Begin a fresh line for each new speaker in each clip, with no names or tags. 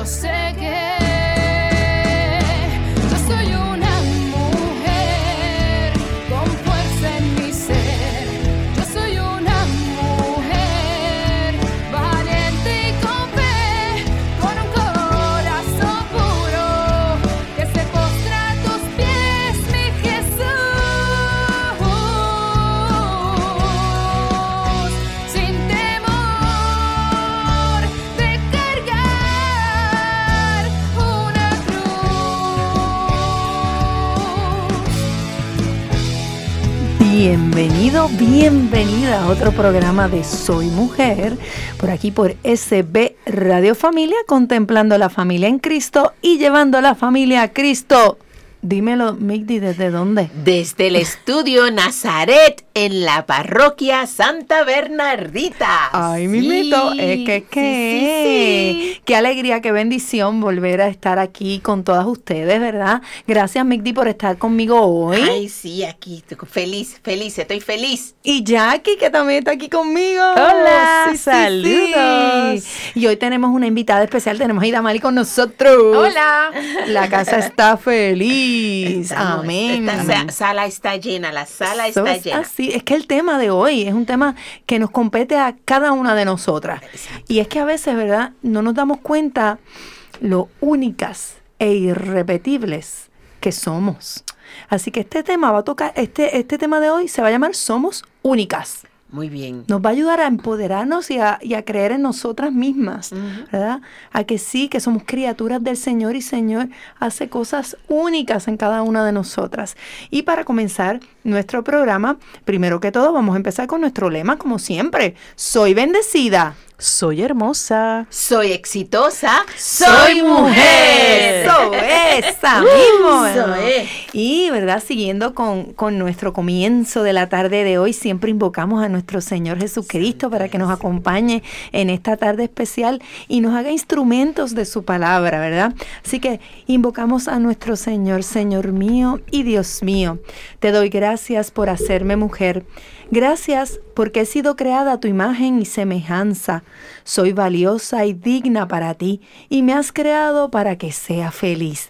yo sé que
Bienvenido, bienvenida a otro programa de Soy Mujer, por aquí por SB Radio Familia, contemplando la familia en Cristo y llevando a la familia a Cristo. Dímelo, Migdi, ¿desde dónde?
Desde el estudio Nazaret en la parroquia Santa Bernardita.
Ay,
Sí,
mimito, es que,
sí,
que,
sí, sí.
qué alegría, qué bendición volver a estar aquí con todas ustedes, ¿verdad? Gracias, Migdi, por estar conmigo hoy.
Ay, sí, aquí, estoy feliz, feliz, estoy feliz.
Y Jackie, que también está aquí conmigo.
Hola, saludos.
Y hoy tenemos una invitada especial, tenemos a Idamali con nosotros.
Hola.
La casa está feliz.
Estamos-
Amén.
Esta sa- sala está llena, la sala está
es
llena.
así. Es que el tema de hoy es un tema que nos compete a cada una de nosotras.
Exacto.
Y es que a veces, ¿verdad? No nos damos cuenta lo únicas e irrepetibles que somos. Así que este tema va a tocar, este, este tema de hoy se va a llamar Somos únicas.
Muy bien.
Nos va a ayudar a empoderarnos y a, y a creer en nosotras mismas. ¿verdad? A que sí, que somos criaturas del Señor y Señor hace cosas únicas en cada una de nosotras. Y para comenzar nuestro programa, primero que todo vamos a empezar con nuestro lema, como siempre. Soy bendecida.
Soy hermosa.
Soy exitosa.
Soy mujer. Eso es, esa mismo.
Eso es.
Y, ¿verdad? Siguiendo con, con nuestro comienzo de la tarde de hoy, siempre invocamos a nuestro Señor Jesucristo para que nos acompañe en esta tarde especial y nos haga instrumentos de su palabra, ¿verdad? Así que invocamos a nuestro Señor, Señor mío y Dios mío. Te doy gracias por hacerme mujer. Gracias porque he sido creada a tu imagen y semejanza. Soy valiosa y digna para ti y me has creado para que sea feliz.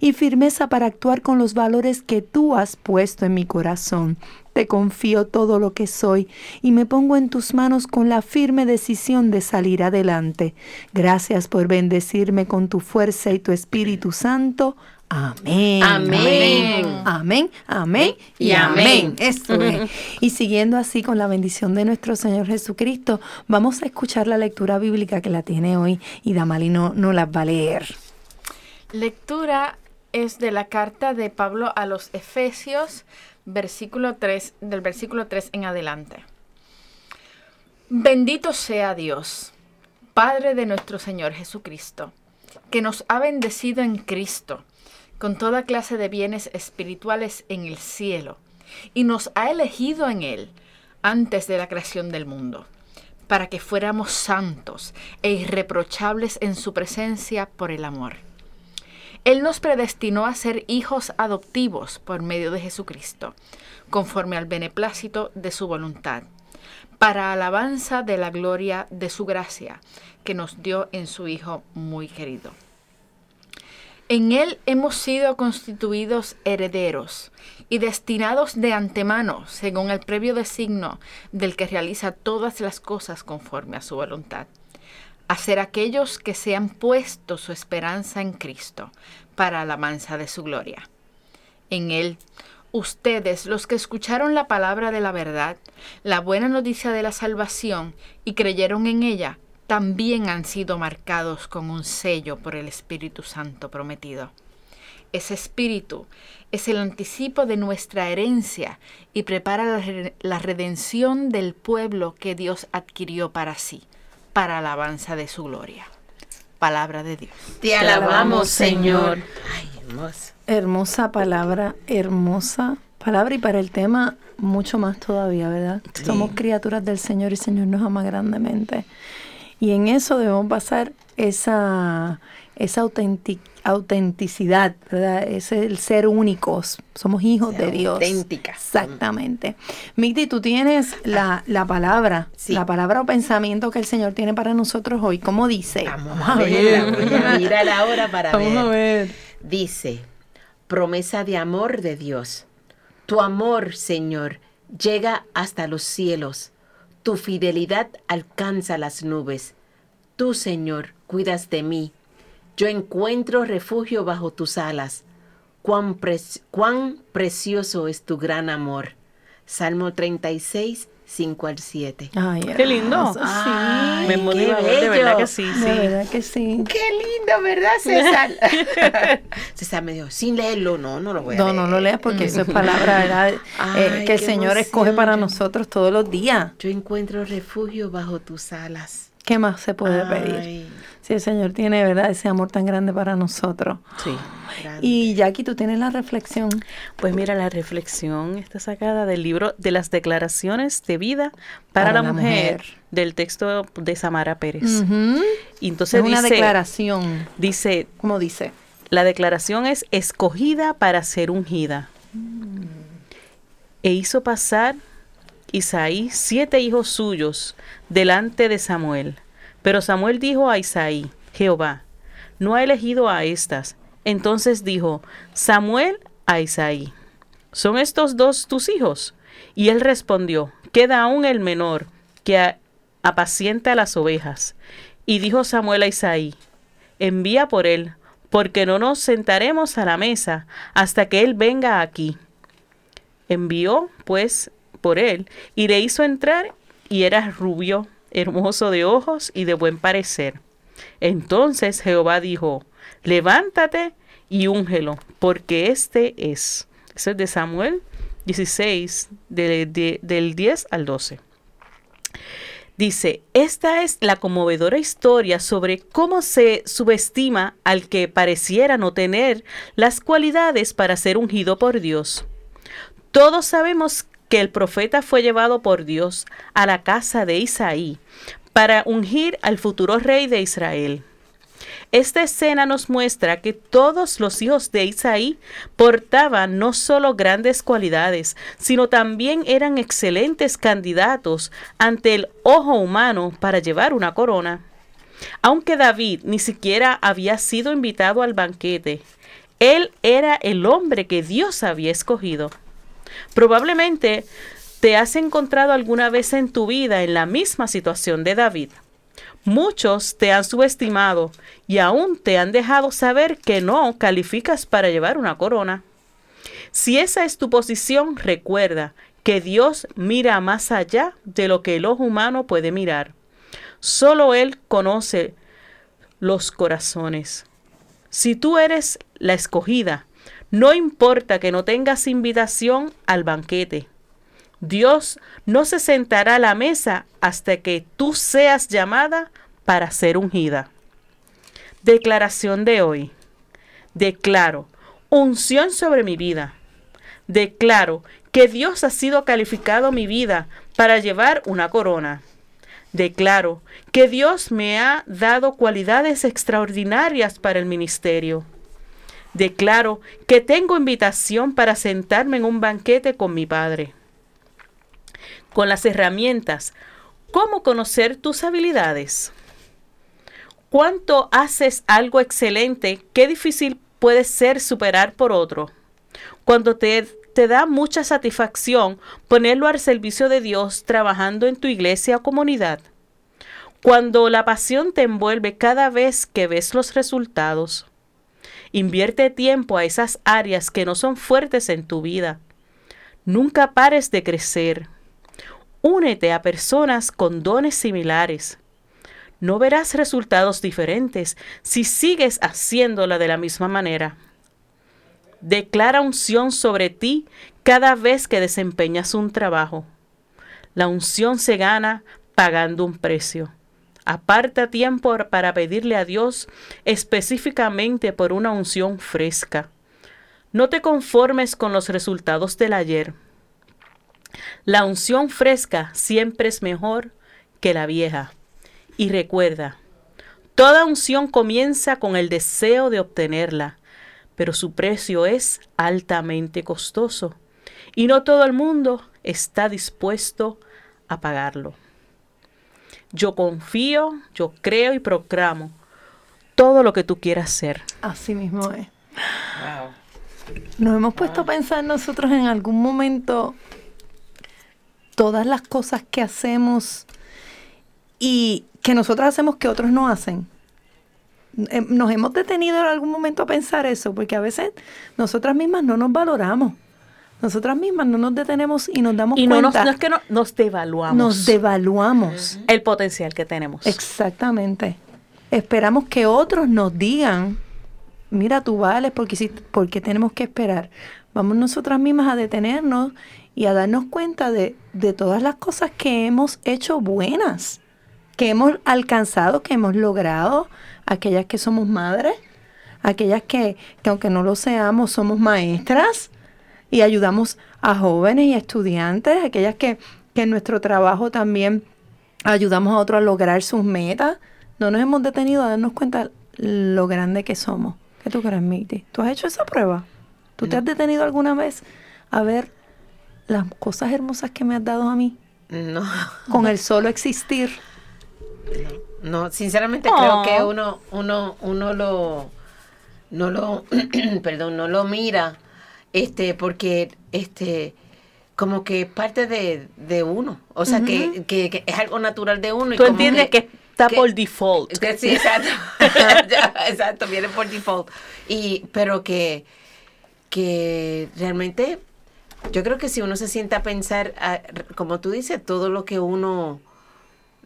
y firmeza para actuar con los valores que tú has puesto en mi corazón. Te confío todo lo que soy y me pongo en tus manos con la firme decisión de salir adelante. Gracias por bendecirme con tu fuerza y tu Espíritu Santo. Amén.
Amén.
Amén. Amén.
Y amén.
Eso es. Y siguiendo así con la bendición de nuestro Señor Jesucristo, vamos a escuchar la lectura bíblica que la tiene hoy y Damali no, no las va a leer.
Lectura es de la carta de Pablo a los Efesios, versículo 3, del versículo 3 en adelante. Bendito sea Dios, Padre de nuestro Señor Jesucristo, que nos ha bendecido en Cristo con toda clase de bienes espirituales en el cielo y nos ha elegido en Él antes de la creación del mundo, para que fuéramos santos e irreprochables en su presencia por el amor. Él nos predestinó a ser hijos adoptivos por medio de Jesucristo, conforme al beneplácito de su voluntad, para alabanza de la gloria de su gracia, que nos dio en su Hijo muy querido. En Él hemos sido constituidos herederos y destinados de antemano, según el previo designo del que realiza todas las cosas conforme a su voluntad a ser aquellos que se han puesto su esperanza en Cristo para alabanza de su gloria. En Él, ustedes, los que escucharon la palabra de la verdad, la buena noticia de la salvación y creyeron en ella, también han sido marcados con un sello por el Espíritu Santo prometido. Ese espíritu es el anticipo de nuestra herencia y prepara la, re- la redención del pueblo que Dios adquirió para sí, para alabanza de su gloria.
palabra de Dios. Te
alabamos, Señor.
Ay, hermoso.
Hermosa palabra, hermosa palabra y para el tema mucho más todavía, ¿verdad?
Sí.
Somos criaturas del Señor y el Señor nos ama grandemente. Y en eso debemos basar esa, esa autentic- autenticidad, ¿verdad? Es el ser únicos. Somos hijos de Dios.
Auténticas.
Exactamente. Migdi, tú tienes la, la palabra,
Sí.
la palabra o pensamiento que el Señor tiene para nosotros hoy. ¿Cómo dice?
Vamos a ver, voy a mirar ahora para ver.
ver.
Dice, promesa de amor de Dios. Tu amor, Señor, llega hasta los cielos. Tu fidelidad alcanza las nubes. Tú, Señor, cuidas de mí. Yo encuentro refugio bajo tus alas. Cuán, pre- cuán precioso es tu gran amor. Salmo 36, 5 al 7.
Ay,
Qué lindo.
Ay,
Me
qué
motiva, de verdad que sí,
sí,
sí.
de verdad que sí.
Qué lindo, ¿verdad, César? César me dijo, sin leerlo, no, no lo voy a
No,
leer.
no lo leas porque eso es palabra, ¿verdad? Eh,
Ay,
que el Señor escoge para
emoción.
nosotros todos los días.
Yo encuentro refugio bajo tus alas.
¿Qué más se puede pedir? Si el Señor tiene, ¿verdad? Ese amor tan grande para nosotros.
Sí.
grande.
Y Jackie, tú tienes la reflexión.
Pues mira, la reflexión está sacada del libro de las declaraciones de vida para,
Para
la,
la
mujer,
mujer.
del texto de Samara Pérez.
Ujú.
Y entonces
es una
dice,
declaración.
dice,
¿Cómo dice?
la declaración es escogida para ser ungida. E hizo pasar Isaí siete hijos suyos delante de Samuel. Pero Samuel dijo a Isaí, Jehová, no ha elegido a estas. Entonces dijo Samuel a Isaí, ¿son estos dos tus hijos? Y él respondió, queda aún el menor, que apacienta las ovejas. Y dijo Samuel a Isaí, envía por él, porque no nos sentaremos a la mesa hasta que él venga aquí. Envió, pues, por él, y le hizo entrar, y era rubio, hermoso de ojos y de buen parecer. Entonces Jehová dijo, levántate y úngelo, porque este es. Eso es de Samuel 16, de- de- del 10 al 12. Dice, esta es la conmovedora historia sobre cómo se subestima al que pareciera no tener las cualidades para ser ungido por Dios. Todos sabemos que el profeta fue llevado por Dios a la casa de Isaí para ungir al futuro rey de Israel. Esta escena nos muestra que todos los hijos de Isaí portaban no solo grandes cualidades, sino también eran excelentes candidatos ante el ojo humano para llevar una corona. Aunque David ni siquiera había sido invitado al banquete, él era el hombre que Dios había escogido. Probablemente te has encontrado alguna vez en tu vida en la misma situación de David. Muchos te han subestimado y aún te han dejado saber que no calificas para llevar una corona. Si esa es tu posición, recuerda que Dios mira más allá de lo que el ojo humano puede mirar. Solo Él conoce los corazones. Si tú eres la escogida, no importa que no tengas invitación al banquete. Dios no se sentará a la mesa hasta que tú seas llamada para ser ungida. Declaración de hoy. Declaro unción sobre mi vida. Declaro que Dios ha sido calificado mi vida para llevar una corona. Declaro que Dios me ha dado cualidades extraordinarias para el ministerio. Declaro que tengo invitación para sentarme en un banquete con mi Padre. Con las herramientas, ¿cómo conocer tus habilidades? ¿Cuánto haces algo excelente? ¿Qué difícil puede ser superar por otro? Cuando te, te da mucha satisfacción ponerlo al servicio de Dios trabajando en tu iglesia o comunidad. Cuando la pasión te envuelve cada vez que ves los resultados. Invierte tiempo a esas áreas que no son fuertes en tu vida. Nunca pares de crecer. Únete a personas con dones similares. No verás resultados diferentes si sigues haciéndola de la misma manera. Declara unción sobre ti cada vez que desempeñas un trabajo. La unción se gana pagando un precio. Aparta tiempo para pedirle a Dios específicamente por una unción fresca. No te conformes con los resultados del ayer. La unción fresca siempre es mejor que la vieja. Y recuerda, toda unción comienza con el deseo de obtenerla, pero su precio es altamente costoso y no todo el mundo está dispuesto a pagarlo. Yo confío, yo creo y proclamo todo lo que tú quieras ser.
Así mismo es. Nos hemos puesto a pensar nosotros en algún momento todas las cosas que hacemos y que nosotros hacemos que otros no hacen. Eh, Nos hemos detenido en algún momento a pensar eso, porque a veces nosotras mismas no nos valoramos. Nosotras mismas no nos detenemos y nos damos
Y no, nos,
cuenta.
no es que no- nos devaluamos
nos devaluamos.
el potencial que tenemos.
Exactamente. Esperamos que otros nos digan, mira, tú vales porque, porque tenemos que esperar. Vamos nosotras mismas a detenernos y a darnos cuenta de, de todas las cosas que hemos hecho buenas, que hemos alcanzado, que hemos logrado, aquellas que somos madres, aquellas que, que aunque no lo seamos, somos maestras y ayudamos a jóvenes y estudiantes, aquellas que, que en nuestro trabajo también ayudamos a otros a lograr sus metas. No nos hemos detenido a darnos cuenta lo grande que somos. ¿Qué tú crees, Miti? ¿Tú has hecho esa prueba? ¿Tú te has detenido alguna vez a ver las cosas hermosas que me has dado a mí
No,
con el solo existir?
no, sinceramente
Oh.
creo que uno, uno, uno lo, no lo, perdón, no lo mira, este, porque, este, como que es parte de, de uno, o sea, que, que, que es algo natural de uno.
Tú entiendes que, está
que-
por default.
que sí, exacto, exacto, viene por default, y, pero que, que realmente, yo creo que si uno se sienta a pensar, ah, como tú dices, todo lo que uno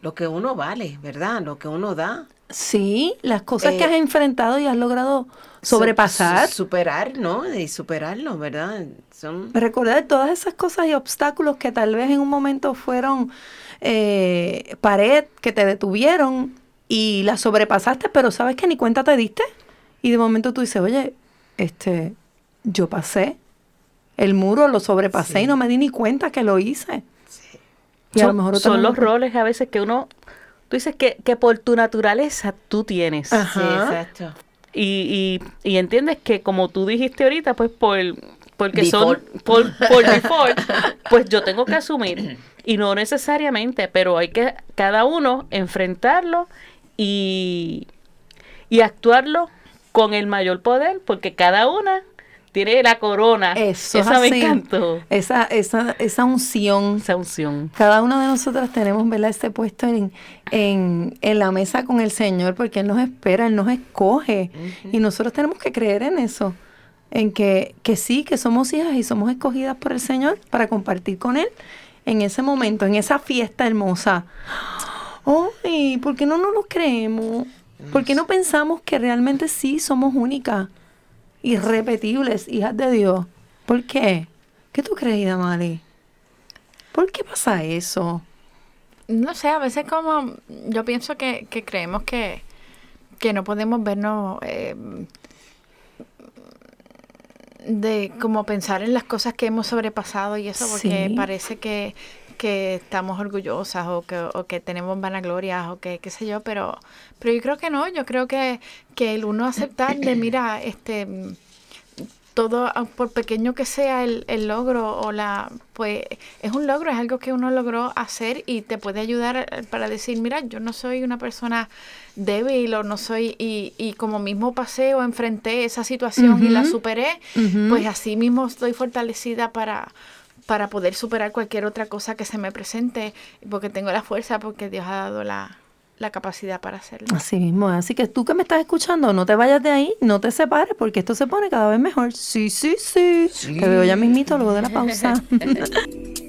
lo que uno vale, ¿verdad? Lo que uno da.
Sí, las cosas que
Eh,
has enfrentado y has logrado sobrepasar.
Su- superar, ¿no? Y superarlo, ¿verdad? Son
Recordar todas esas cosas y obstáculos que tal vez en un momento fueron eh, pared, que te detuvieron y las sobrepasaste, pero sabes que ni cuenta te diste. Y de momento tú dices, oye, este, yo pasé el muro, lo sobrepasé y no me di ni cuenta que lo hice. Y a lo
son
mejor otra
son los roles a veces que uno, tú dices que, que por tu naturaleza tú tienes.
Ajá.
Sí, exacto.
Y, y, y entiendes que como tú dijiste ahorita, pues por porque
Default.
son por, por default, pues yo tengo que asumir. Y no necesariamente, pero hay que cada uno enfrentarlo y, y actuarlo con el mayor poder, porque cada una tiene la corona.
Eso es
Esa me
así.
encantó.
Esa, esa, esa unción
Esa unción.
Cada una de nosotras tenemos, ¿verdad? Este puesto en, en, en la mesa con el Señor porque Él nos espera, Él nos escoge. Y nosotros tenemos que creer en eso. En que, que sí, que somos hijas y somos escogidas por el Señor para compartir con Él en ese momento, en esa fiesta hermosa. ¡Ay! ¿Por qué no nos lo creemos? ¿Por qué no pensamos que realmente sí somos únicas, irrepetibles, hijas de Dios? ¿Por qué? ¿Qué tú crees, Damari? ¿Por qué pasa eso?
No sé, a veces como yo pienso que, que creemos que, que no podemos vernos eh, de como pensar en las cosas que hemos sobrepasado y eso porque
Sí.
parece que, que estamos orgullosas o que, o que tenemos vanaglorias o que qué sé yo, pero, pero yo creo que no, yo creo que, que el uno aceptar de mira, este todo, ah, por pequeño que sea el, el logro o la, pues es un logro, es algo que uno logró hacer y te puede ayudar eh, para decir, mira, yo no soy una persona débil o no soy, y, y como mismo pasé o enfrenté esa situación y la superé, pues así mismo estoy fortalecida para para poder superar cualquier otra cosa que se me presente, porque tengo la fuerza, porque Dios ha dado la, la capacidad para hacerlo.
Así mismo, así que tú que me estás escuchando, no te vayas de ahí, no te separes, porque esto se pone cada vez mejor. Sí, sí, sí. Te veo ya mismito luego de la pausa.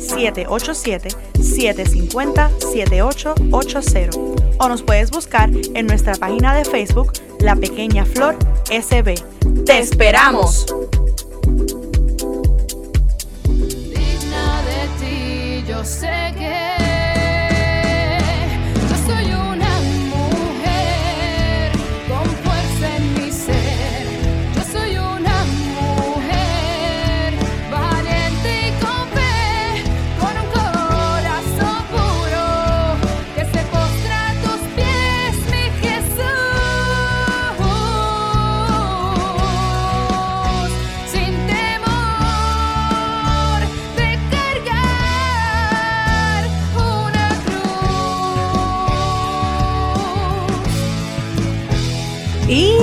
787-750-7880 o nos puedes buscar en nuestra página de Facebook La Pequeña Flor SB. ¡Te esperamos!
digna de ti, yo sé que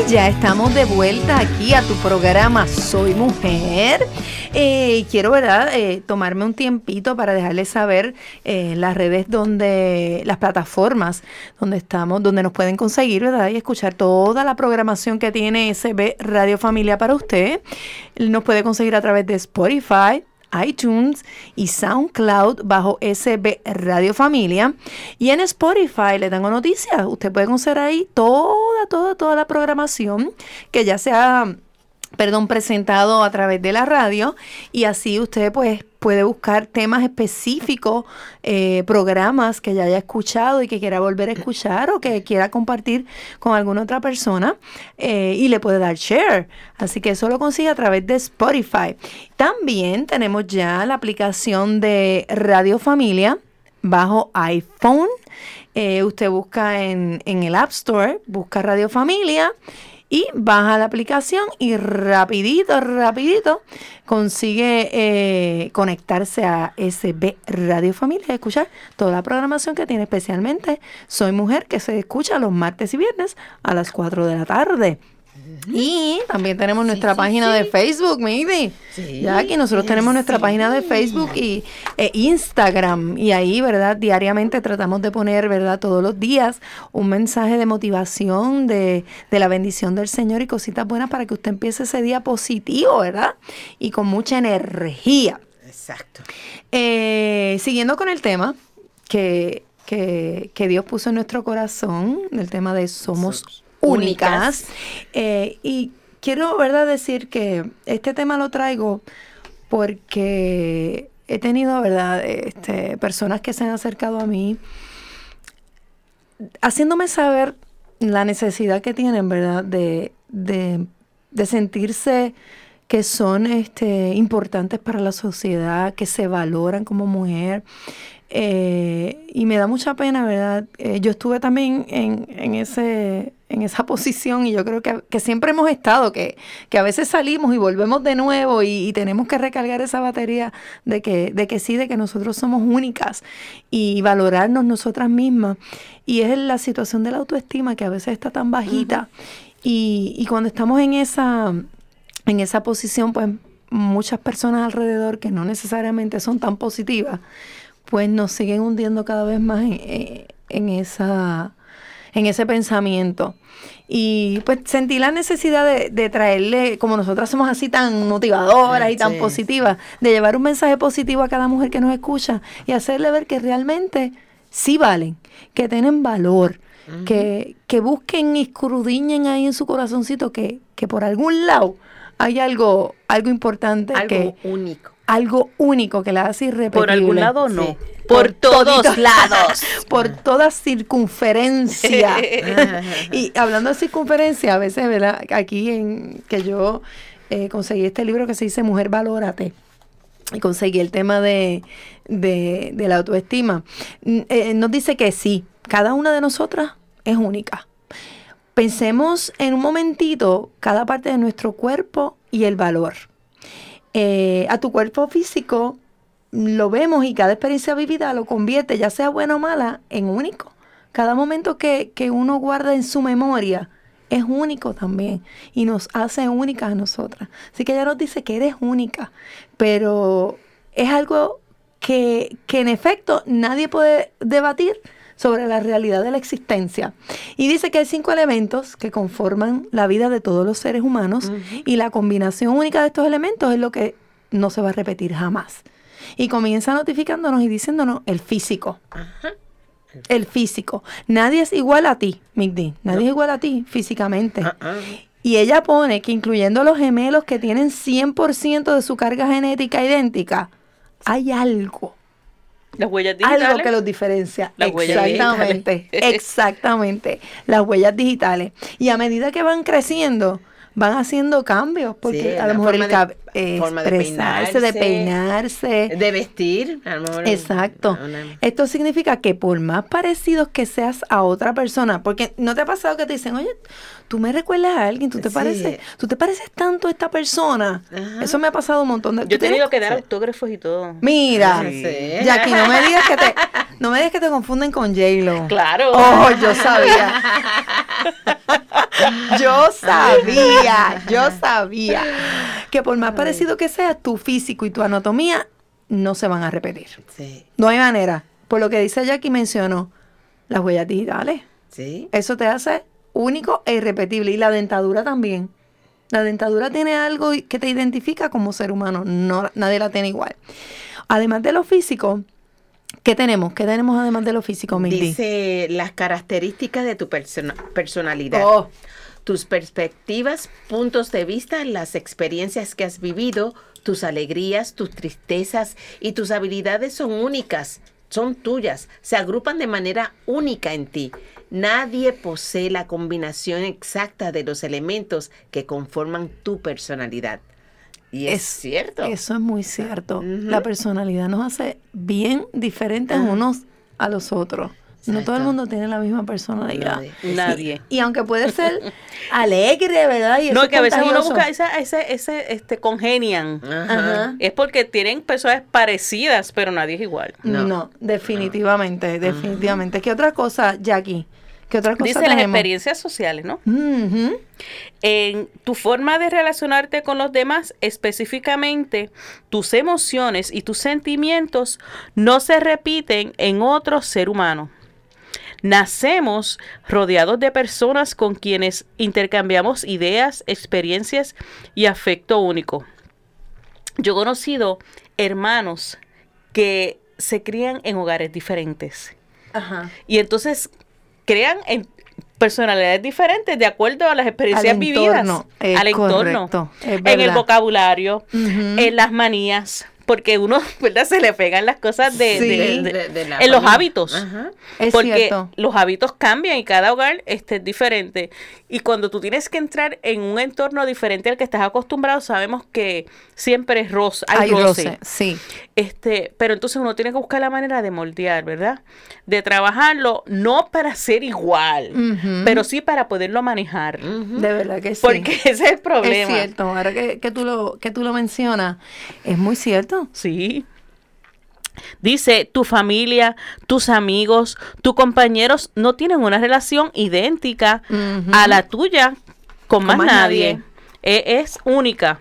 ya estamos de vuelta aquí a tu programa Soy Mujer. Eh, quiero, ¿verdad?, eh, tomarme un tiempito para dejarles saber eh, las redes donde, las plataformas donde estamos, donde nos pueden conseguir, ¿verdad?, y escuchar toda la programación que tiene SB Radio Familia para usted. Nos puede conseguir a través de Spotify, iTunes y SoundCloud bajo SB Radio Familia. Y en Spotify le tengo noticias. Usted puede conocer ahí toda, toda, toda la programación que ya se ha, perdón, presentado a través de la radio. Y así usted pues puede buscar temas específicos, eh, programas que ya haya escuchado y que quiera volver a escuchar o que quiera compartir con alguna otra persona eh, y le puede dar share. Así que eso lo consigue a través de Spotify. También tenemos ya la aplicación de Radio Familia bajo iPhone. Eh, usted busca en, en el App Store, busca Radio Familia y baja la aplicación y rapidito, rapidito consigue eh, conectarse a SB Radio Familia y escuchar toda la programación que tiene especialmente Soy Mujer que se escucha los martes y viernes a las 4 de la tarde. Y también tenemos nuestra página de Facebook, maybe.
Sí,
ya que nosotros tenemos nuestra página de Facebook y e Instagram. Y ahí, ¿verdad? Diariamente tratamos de poner, ¿verdad? Todos los días un mensaje de motivación, de, de la bendición del Señor y cositas buenas para que usted empiece ese día positivo, ¿verdad? Y con mucha energía.
Exacto.
Eh, siguiendo con el tema que, que, que Dios puso en nuestro corazón, el tema de Somos únicas. Eh, y quiero, ¿verdad?, decir que este tema lo traigo porque he tenido, ¿verdad?, este, personas que se han acercado a mí haciéndome saber la necesidad que tienen, ¿verdad?, de, de, de sentirse que son este, importantes para la sociedad, que se valoran como mujer. Eh, y me da mucha pena, ¿verdad? Eh, yo estuve también en, en, ese, en esa posición y yo creo que, que siempre hemos estado, que, que, a veces salimos y volvemos de nuevo y, y, tenemos que recargar esa batería de que, de que sí, de que nosotros somos únicas y valorarnos nosotras mismas. Y es la situación de la autoestima que a veces está tan bajita. Uh -huh. y, y cuando estamos en esa, en esa posición, pues muchas personas alrededor que no necesariamente son tan positivas, pues nos siguen hundiendo cada vez más en, en, esa en ese pensamiento. Y pues sentí la necesidad de, de, traerle, como nosotras somos así tan motivadoras y tan sí. positivas, de llevar un mensaje positivo a cada mujer que nos escucha y hacerle ver que realmente sí valen, que tienen valor, uh -huh. que, que busquen y escrudiñen ahí en su corazoncito que, que por algún lado hay algo, algo importante.
Algo
que,
único
algo único que la hace irrepetible.
Por algún lado no. Sí.
Por, por todos lados.
por toda circunferencia. y hablando de circunferencia, a veces, ¿verdad? Aquí en que yo eh, conseguí este libro que se dice Mujer Valórate. Y conseguí el tema de, de, de la autoestima. Eh, nos dice que sí, cada una de nosotras es única. Pensemos en un momentito cada parte de nuestro cuerpo y el valor eh, a tu cuerpo físico lo vemos y cada experiencia vivida lo convierte, ya sea buena o mala, en único. Cada momento que, que uno guarda en su memoria es único también y nos hace únicas a nosotras. Así que ella nos dice que eres única, pero es algo que, que en efecto nadie puede debatir sobre la realidad de la existencia. Y dice que hay cinco elementos que conforman la vida de todos los seres humanos y la combinación única de estos elementos es lo que no se va a repetir jamás. Y comienza notificándonos y diciéndonos el físico. El físico. Nadie es igual a ti, Migdi. Nadie es igual a ti físicamente.
Ah, ah.
Y ella pone que incluyendo los gemelos que tienen 100% de su carga genética idéntica, hay algo,
Las huellas digitales.
algo que los diferencia.
Las huellas
exactamente, exactamente. Las huellas digitales. Y a medida que van creciendo, van haciendo cambios, porque
Sí,
a lo mejor el
de-
eh,
forma de
expresarse, de
peinarse,
peinarse.
De vestir. a lo mejor
Exacto.
una-
Esto significa que por más parecidos que seas a otra persona, porque no te ha pasado que te dicen, oye, tú me recuerdas a alguien, tú te
Sí.
pareces, tú te pareces tanto a esta persona.
Ajá.
Eso me ha pasado un montón de
Yo he
¿tú tienes-
tenido que dar autógrafos y todo.
Mira.
Sí.
Jackie, no me digas que te, no me digas que te confunden con J-Lo.
Claro.
Oh, yo sabía. Yo sabía, yo sabía que por más parecido que sea, tu físico y tu anatomía no se van a repetir.
Sí,
No hay manera. Por lo que dice Jackie mencionó, las huellas digitales.
sí.
Eso te hace único e irrepetible. Y la dentadura también. La dentadura tiene algo que te identifica como ser humano. No, nadie la tiene igual. Además de lo físico, ¿qué tenemos? ¿Qué tenemos además de lo físico, Mindy?
Dice las características de tu persona- personalidad.
Oh.
Tus perspectivas, puntos de vista, las experiencias que has vivido, tus alegrías, tus tristezas y tus habilidades son únicas, son tuyas, se agrupan de manera única en ti. Nadie posee la combinación exacta de los elementos que conforman tu personalidad. Y es, cierto.
Eso es muy cierto. La personalidad nos hace bien diferentes
Ah.
unos a los otros. No todo el mundo tiene la misma personalidad.
Nadie.
Nadie.
Y aunque puede ser alegre, ¿verdad? Y
No,
es
que a veces uno busca ese, ese, ese, este, congenian.
Ajá.
Es porque tienen personas parecidas, pero nadie es igual.
No,
No.
definitivamente, definitivamente. ¿Qué otra cosa, Jackie? ¿Qué otra cosa
Dice las experiencias sociales, ¿no? En tu forma de relacionarte con los demás, específicamente tus emociones y tus sentimientos no se repiten en otro ser humano. Nacemos rodeados de personas con quienes intercambiamos ideas, experiencias y afecto único. Yo he conocido hermanos que se crían en hogares diferentes.
Ajá.
Y entonces crean en personalidades diferentes de acuerdo a las experiencias
Al
vividas,
entorno,
al entorno,
correcto,
en el vocabulario, en las manías, porque uno, ¿verdad? Se le pegan las cosas de,
Sí.
de-
De-
de-
de la
en los hábitos.
Ajá.
Es
porque
cierto.
los hábitos cambian y cada hogar este, es diferente. Y cuando tú tienes que entrar en un entorno diferente al que estás acostumbrado, sabemos que siempre es roce, hay,
Hay
roce.
roce, sí.
Este, pero entonces uno tiene que buscar la manera de moldear, ¿verdad? De trabajarlo, no para ser igual, pero sí para poderlo manejar.
De verdad que sí.
Porque ese es el
es
problema.
cierto, ahora que, que tú lo, que tú lo mencionas, es muy cierto.
Sí. Dice, tu familia, tus amigos, tus compañeros no tienen una relación idéntica a la tuya con, más,
más
nadie.
nadie.
E- es única.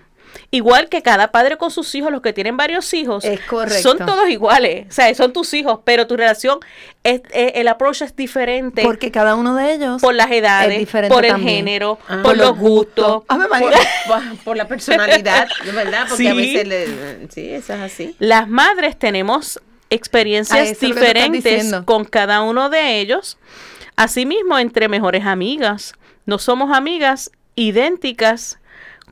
Igual que cada padre con sus hijos, los que tienen varios hijos,
Es correcto.
son todos iguales. O sea, son tus hijos, pero tu relación, es, es- el approach es diferente
Porque cada uno de ellos
por las edades, por el
también.
género,
Ah.
por los gustos.
Por, por la personalidad, de ¿verdad? Porque a
Sí.
veces le, sí, eso es así.
Las madres tenemos experiencias diferentes con cada uno de ellos. Asimismo, entre mejores amigas. No somos amigas idénticas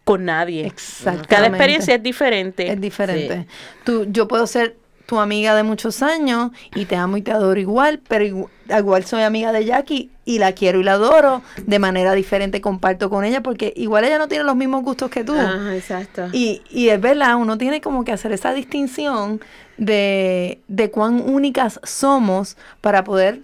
con nadie.
Exactamente.
Cada experiencia es diferente.
Es diferente. Tú, yo puedo ser tu amiga de muchos años y te amo y te adoro igual, pero igu- igual, soy amiga de Jackie y la quiero y la adoro de manera diferente, comparto con ella porque igual ella no tiene los mismos gustos que tú.
Ajá, exacto.
Y, y es verdad, uno tiene como que hacer esa distinción de, de cuán únicas somos para poder,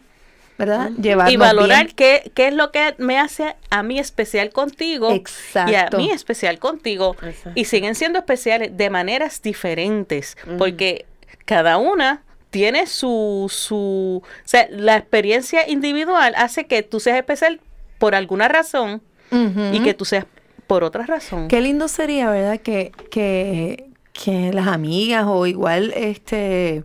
¿verdad? Llevarnos
y valorar
bien.
qué, qué es lo que me hace a mí especial contigo y a mí especial contigo.
Exacto.
Y siguen siendo especiales de maneras diferentes, porque cada una tiene su, su, o sea, la experiencia individual hace que tú seas especial por alguna razón y que tú seas por otra razón.
Qué lindo sería, ¿verdad? Que, que, que las amigas o igual este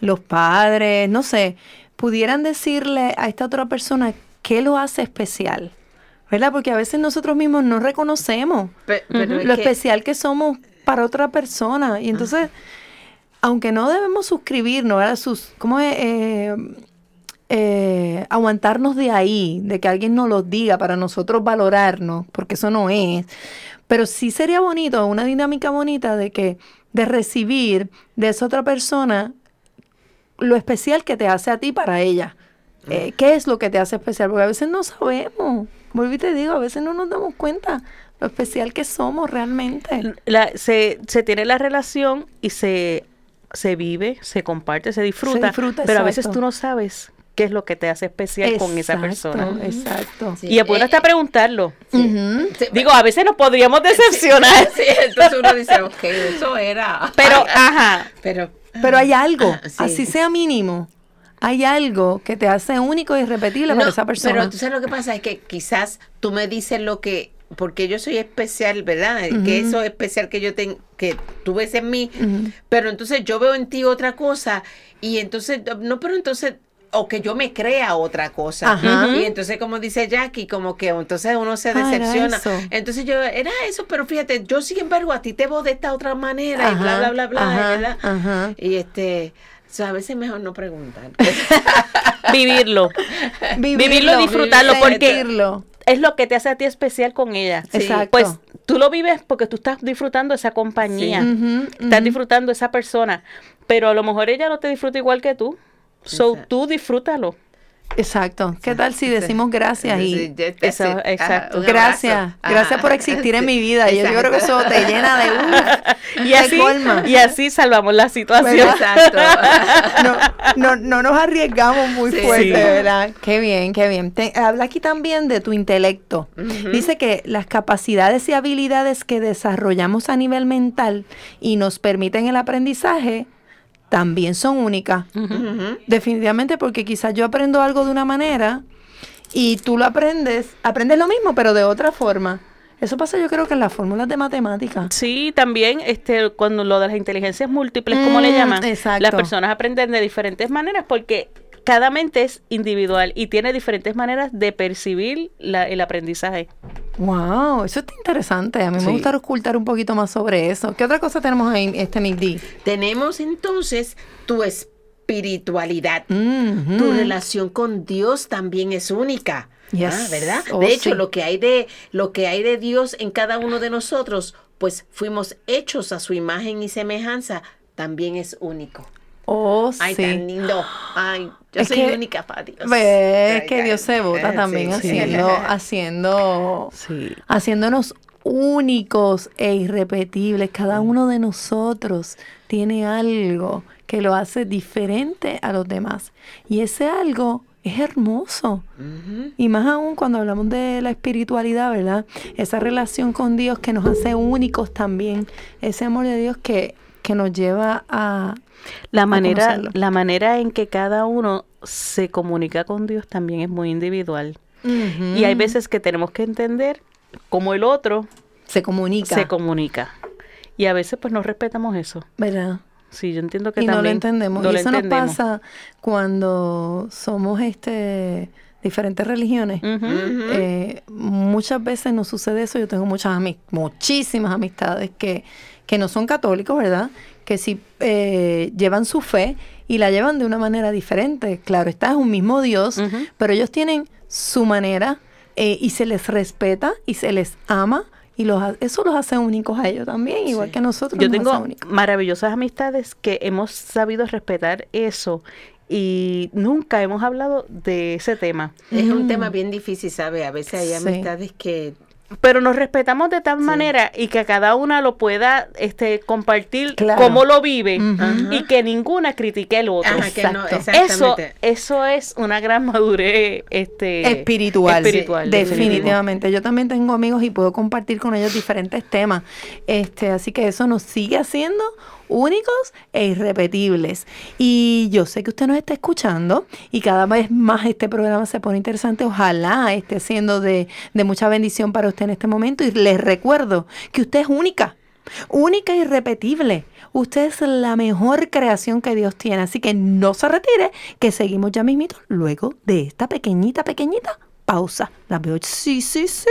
los padres, no sé, pudieran decirle a esta otra persona qué lo hace especial. ¿Verdad? Porque a veces nosotros mismos no reconocemos
pero
lo especial que somos para otra persona. Y entonces, aunque no debemos suscribirnos, ¿verdad? Sus, ¿cómo es? Eh, eh, aguantarnos de ahí, de que alguien nos lo diga para nosotros valorarnos, porque eso no es. Pero sí sería bonito, una dinámica bonita de que, de recibir de esa otra persona lo especial que te hace a ti para ella. Eh, ¿Qué es lo que te hace especial? Porque a veces no sabemos. Vuelvo y te digo, a veces no nos damos cuenta lo especial que somos realmente.
La- se, se tiene la relación y se, se vive, se comparte, se disfruta,
disfruta,
pero a veces tú no sabes qué es lo que te hace especial con esa persona.
Exacto.
Sí.
Y es bueno
Eh,
hasta preguntarlo.
Sí,
Digo, a veces nos podríamos decepcionar,
sí, entonces uno dice, ok, eso era.
pero ajá,
pero
Pero hay algo,
Ah, sí.
así sea mínimo, hay algo que te hace único y irrepetible para
No,
esa persona.
Pero tú sabes lo que pasa es que quizás tú me dices lo que porque yo soy especial, ¿verdad? Que eso especial que yo tengo, que tú ves en mí, pero entonces yo veo en ti otra cosa y entonces, no, pero entonces, o que yo me crea otra cosa.
Ajá.
Y entonces, como dice Jackie, como que entonces uno se decepciona. Entonces yo, era eso, pero fíjate, yo sin embargo a ti te veo de esta otra manera y bla,
Ajá,
bla, bla, bla,
ajá,
¿verdad?
ajá.
Y este, o sea, a veces mejor no preguntar.
vivirlo. Vivirlo, disfrutarlo, porque-
sentirlo.
Es lo que te hace a ti especial con ella.
Sí. Exacto.
Pues tú lo vives porque tú estás disfrutando esa compañía. Estás disfrutando esa persona. Pero a lo mejor ella no te disfruta igual que tú. So,
Exacto.
tú disfrútalo.
Exacto. ¿Qué tal si decimos gracias y
Sí, ya está,
Eso,
sí.
exacto.
gracias, gracias por existir en mi vida? Yo, yo creo que eso te llena de uf,
Y así,
colma.
y así salvamos la situación.
Exacto.
no, no, no nos arriesgamos muy
Sí.
fuerte,
Sí.
¿verdad? Qué bien, qué bien. Te- habla aquí también de tu intelecto. Dice que las capacidades y habilidades que desarrollamos a nivel mental y nos permiten el aprendizaje también son únicas. Definitivamente porque quizás yo aprendo algo de una manera y tú lo aprendes, aprendes lo mismo pero de otra forma. Eso pasa yo creo que en las fórmulas de matemáticas.
Sí, también este cuando lo de las inteligencias múltiples, como le
Mm,
llaman,
exacto.
las personas aprenden de diferentes maneras porque cada mente es individual y tiene diferentes maneras de percibir la- el aprendizaje.
Wow, eso está interesante. A mí
Sí.
me gustaría ocultar un poquito más sobre eso. ¿Qué otra cosa tenemos ahí, este Nick D?
Tenemos entonces tu espiritualidad.
Mhm.
Tu relación con Dios también es única.
Yes.
Ah, ¿Verdad?
Oh,
de hecho,
sí.
lo que hay de lo que hay de Dios en cada uno de nosotros, pues fuimos hechos a su imagen y semejanza, también es único.
Oh,
Ay,
sí.
tan lindo. Ay, yo
Es
soy
que-
única para Dios.
Ves
Ay,
que
ay,
Dios se vota también
sí, sí.
haciendo, haciendo,
Sí.
haciéndonos únicos e irrepetibles. Cada uno de nosotros tiene algo que lo hace diferente a los demás. Y ese algo es hermoso. Y más aún cuando hablamos de la espiritualidad, ¿verdad? Esa relación con Dios que nos hace únicos también. Ese amor de Dios que, que nos lleva a...
La manera, la manera en que cada uno se comunica con Dios también es muy individual. Y hay veces que tenemos que entender cómo el otro
Se comunica,
se comunica. Y a veces pues no respetamos eso.
¿verdad?
Sí, yo entiendo que
y no lo entendemos.
no
y
lo
eso
entendemos.
nos pasa cuando somos este diferentes religiones. Eh, muchas veces nos sucede eso. Yo tengo muchas ami- muchísimas amistades que, que no son católicos, ¿verdad? Que sí eh, llevan su fe y la llevan de una manera diferente. Claro, está es un mismo Dios, pero ellos tienen su manera eh, y se les respeta y se les ama y los, ha- eso los hace únicos a ellos también, igual que a nosotros.
Yo
nos
tengo
únicos.
maravillosas amistades que hemos sabido respetar eso y nunca hemos hablado de ese tema.
Es un
Mm.
tema bien difícil, ¿sabe? A veces hay
Sí.
amistades que
Pero nos respetamos de tal manera y que cada una lo pueda este, compartir
Claro.
cómo lo vive y que ninguna critique el otro.
Ajá, que no,
Exacto.
Eso,
exactamente.
eso es una gran madurez este,
espiritual,
espiritual,
definitivamente. Yo también tengo amigos y puedo compartir con ellos diferentes temas. Este, así que eso nos sigue haciendo únicos e irrepetibles. Y yo sé que usted nos está escuchando y cada vez más este programa se pone interesante. Ojalá esté siendo de, de mucha bendición para usted en este momento. Y les recuerdo que usted es única. única y irrepetible. Usted es la mejor creación que Dios tiene, así que no se retire, que seguimos ya mismito luego de esta pequeñita, pequeñita pausa. La veo, sí, sí, sí.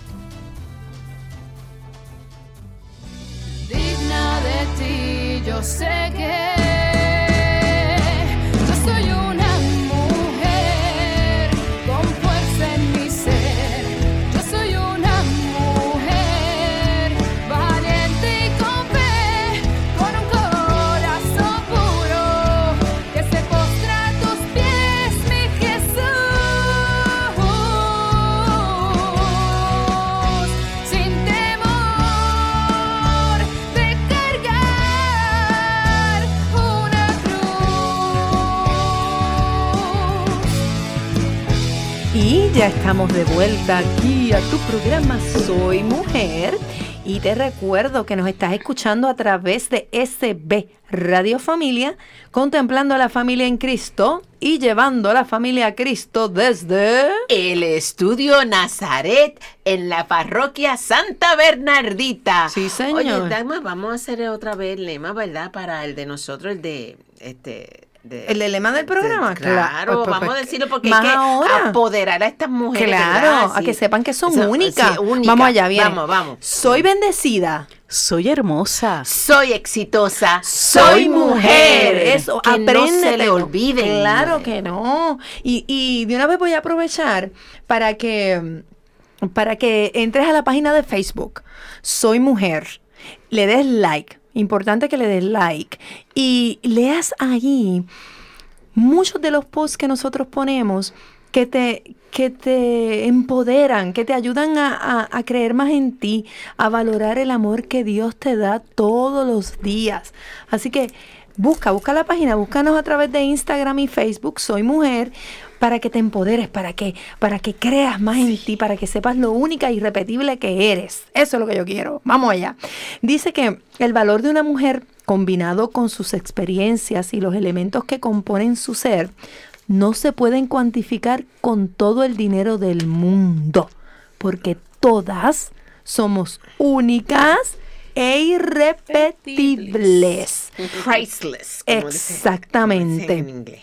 Estamos de vuelta aquí a tu programa Soy Mujer. Y te recuerdo que nos estás escuchando a través de SB Radio Familia, contemplando a la familia en Cristo y llevando a la familia a Cristo desde...
El estudio Nazaret en la parroquia Santa Bernardita.
Sí, señor.
Oye, Dagmar, vamos a hacer otra vez el lema, ¿verdad? Para el de nosotros, el de este. De-
¿El lema del programa?
de- claro,
Pues, pues,
vamos a
pues,
decirlo porque
más
hay que
ahora.
apoderar a estas mujeres.
Claro, a que sepan que son únicas.
sí.
Vamos allá, bien.
Vamos, vamos.
Soy bendecida.
Soy hermosa.
Soy exitosa.
Soy mujer. Eso,
que no se le olviden.
Claro que no. Y, y de una vez voy a aprovechar para que, para que entres a la página de Facebook. Soy mujer. Le des like. Importante que le des like. Y leas ahí muchos de los posts que nosotros ponemos que te, que te empoderan, que te ayudan a, a- a creer más en ti, a valorar el amor que Dios te da todos los días. Así que busca, busca la página, búscanos a través de Instagram y Facebook, Soy Mujer, para que te empoderes, para que, para que creas más en ti, para que sepas lo única e irrepetible que eres. Eso es lo que yo quiero. Vamos allá. Dice que el valor de una mujer combinado con sus experiencias y los elementos que componen su ser, no se pueden cuantificar con todo el dinero del mundo, porque todas somos únicas e irrepetibles.
Priceless.
Exactamente.
como dicen en inglés.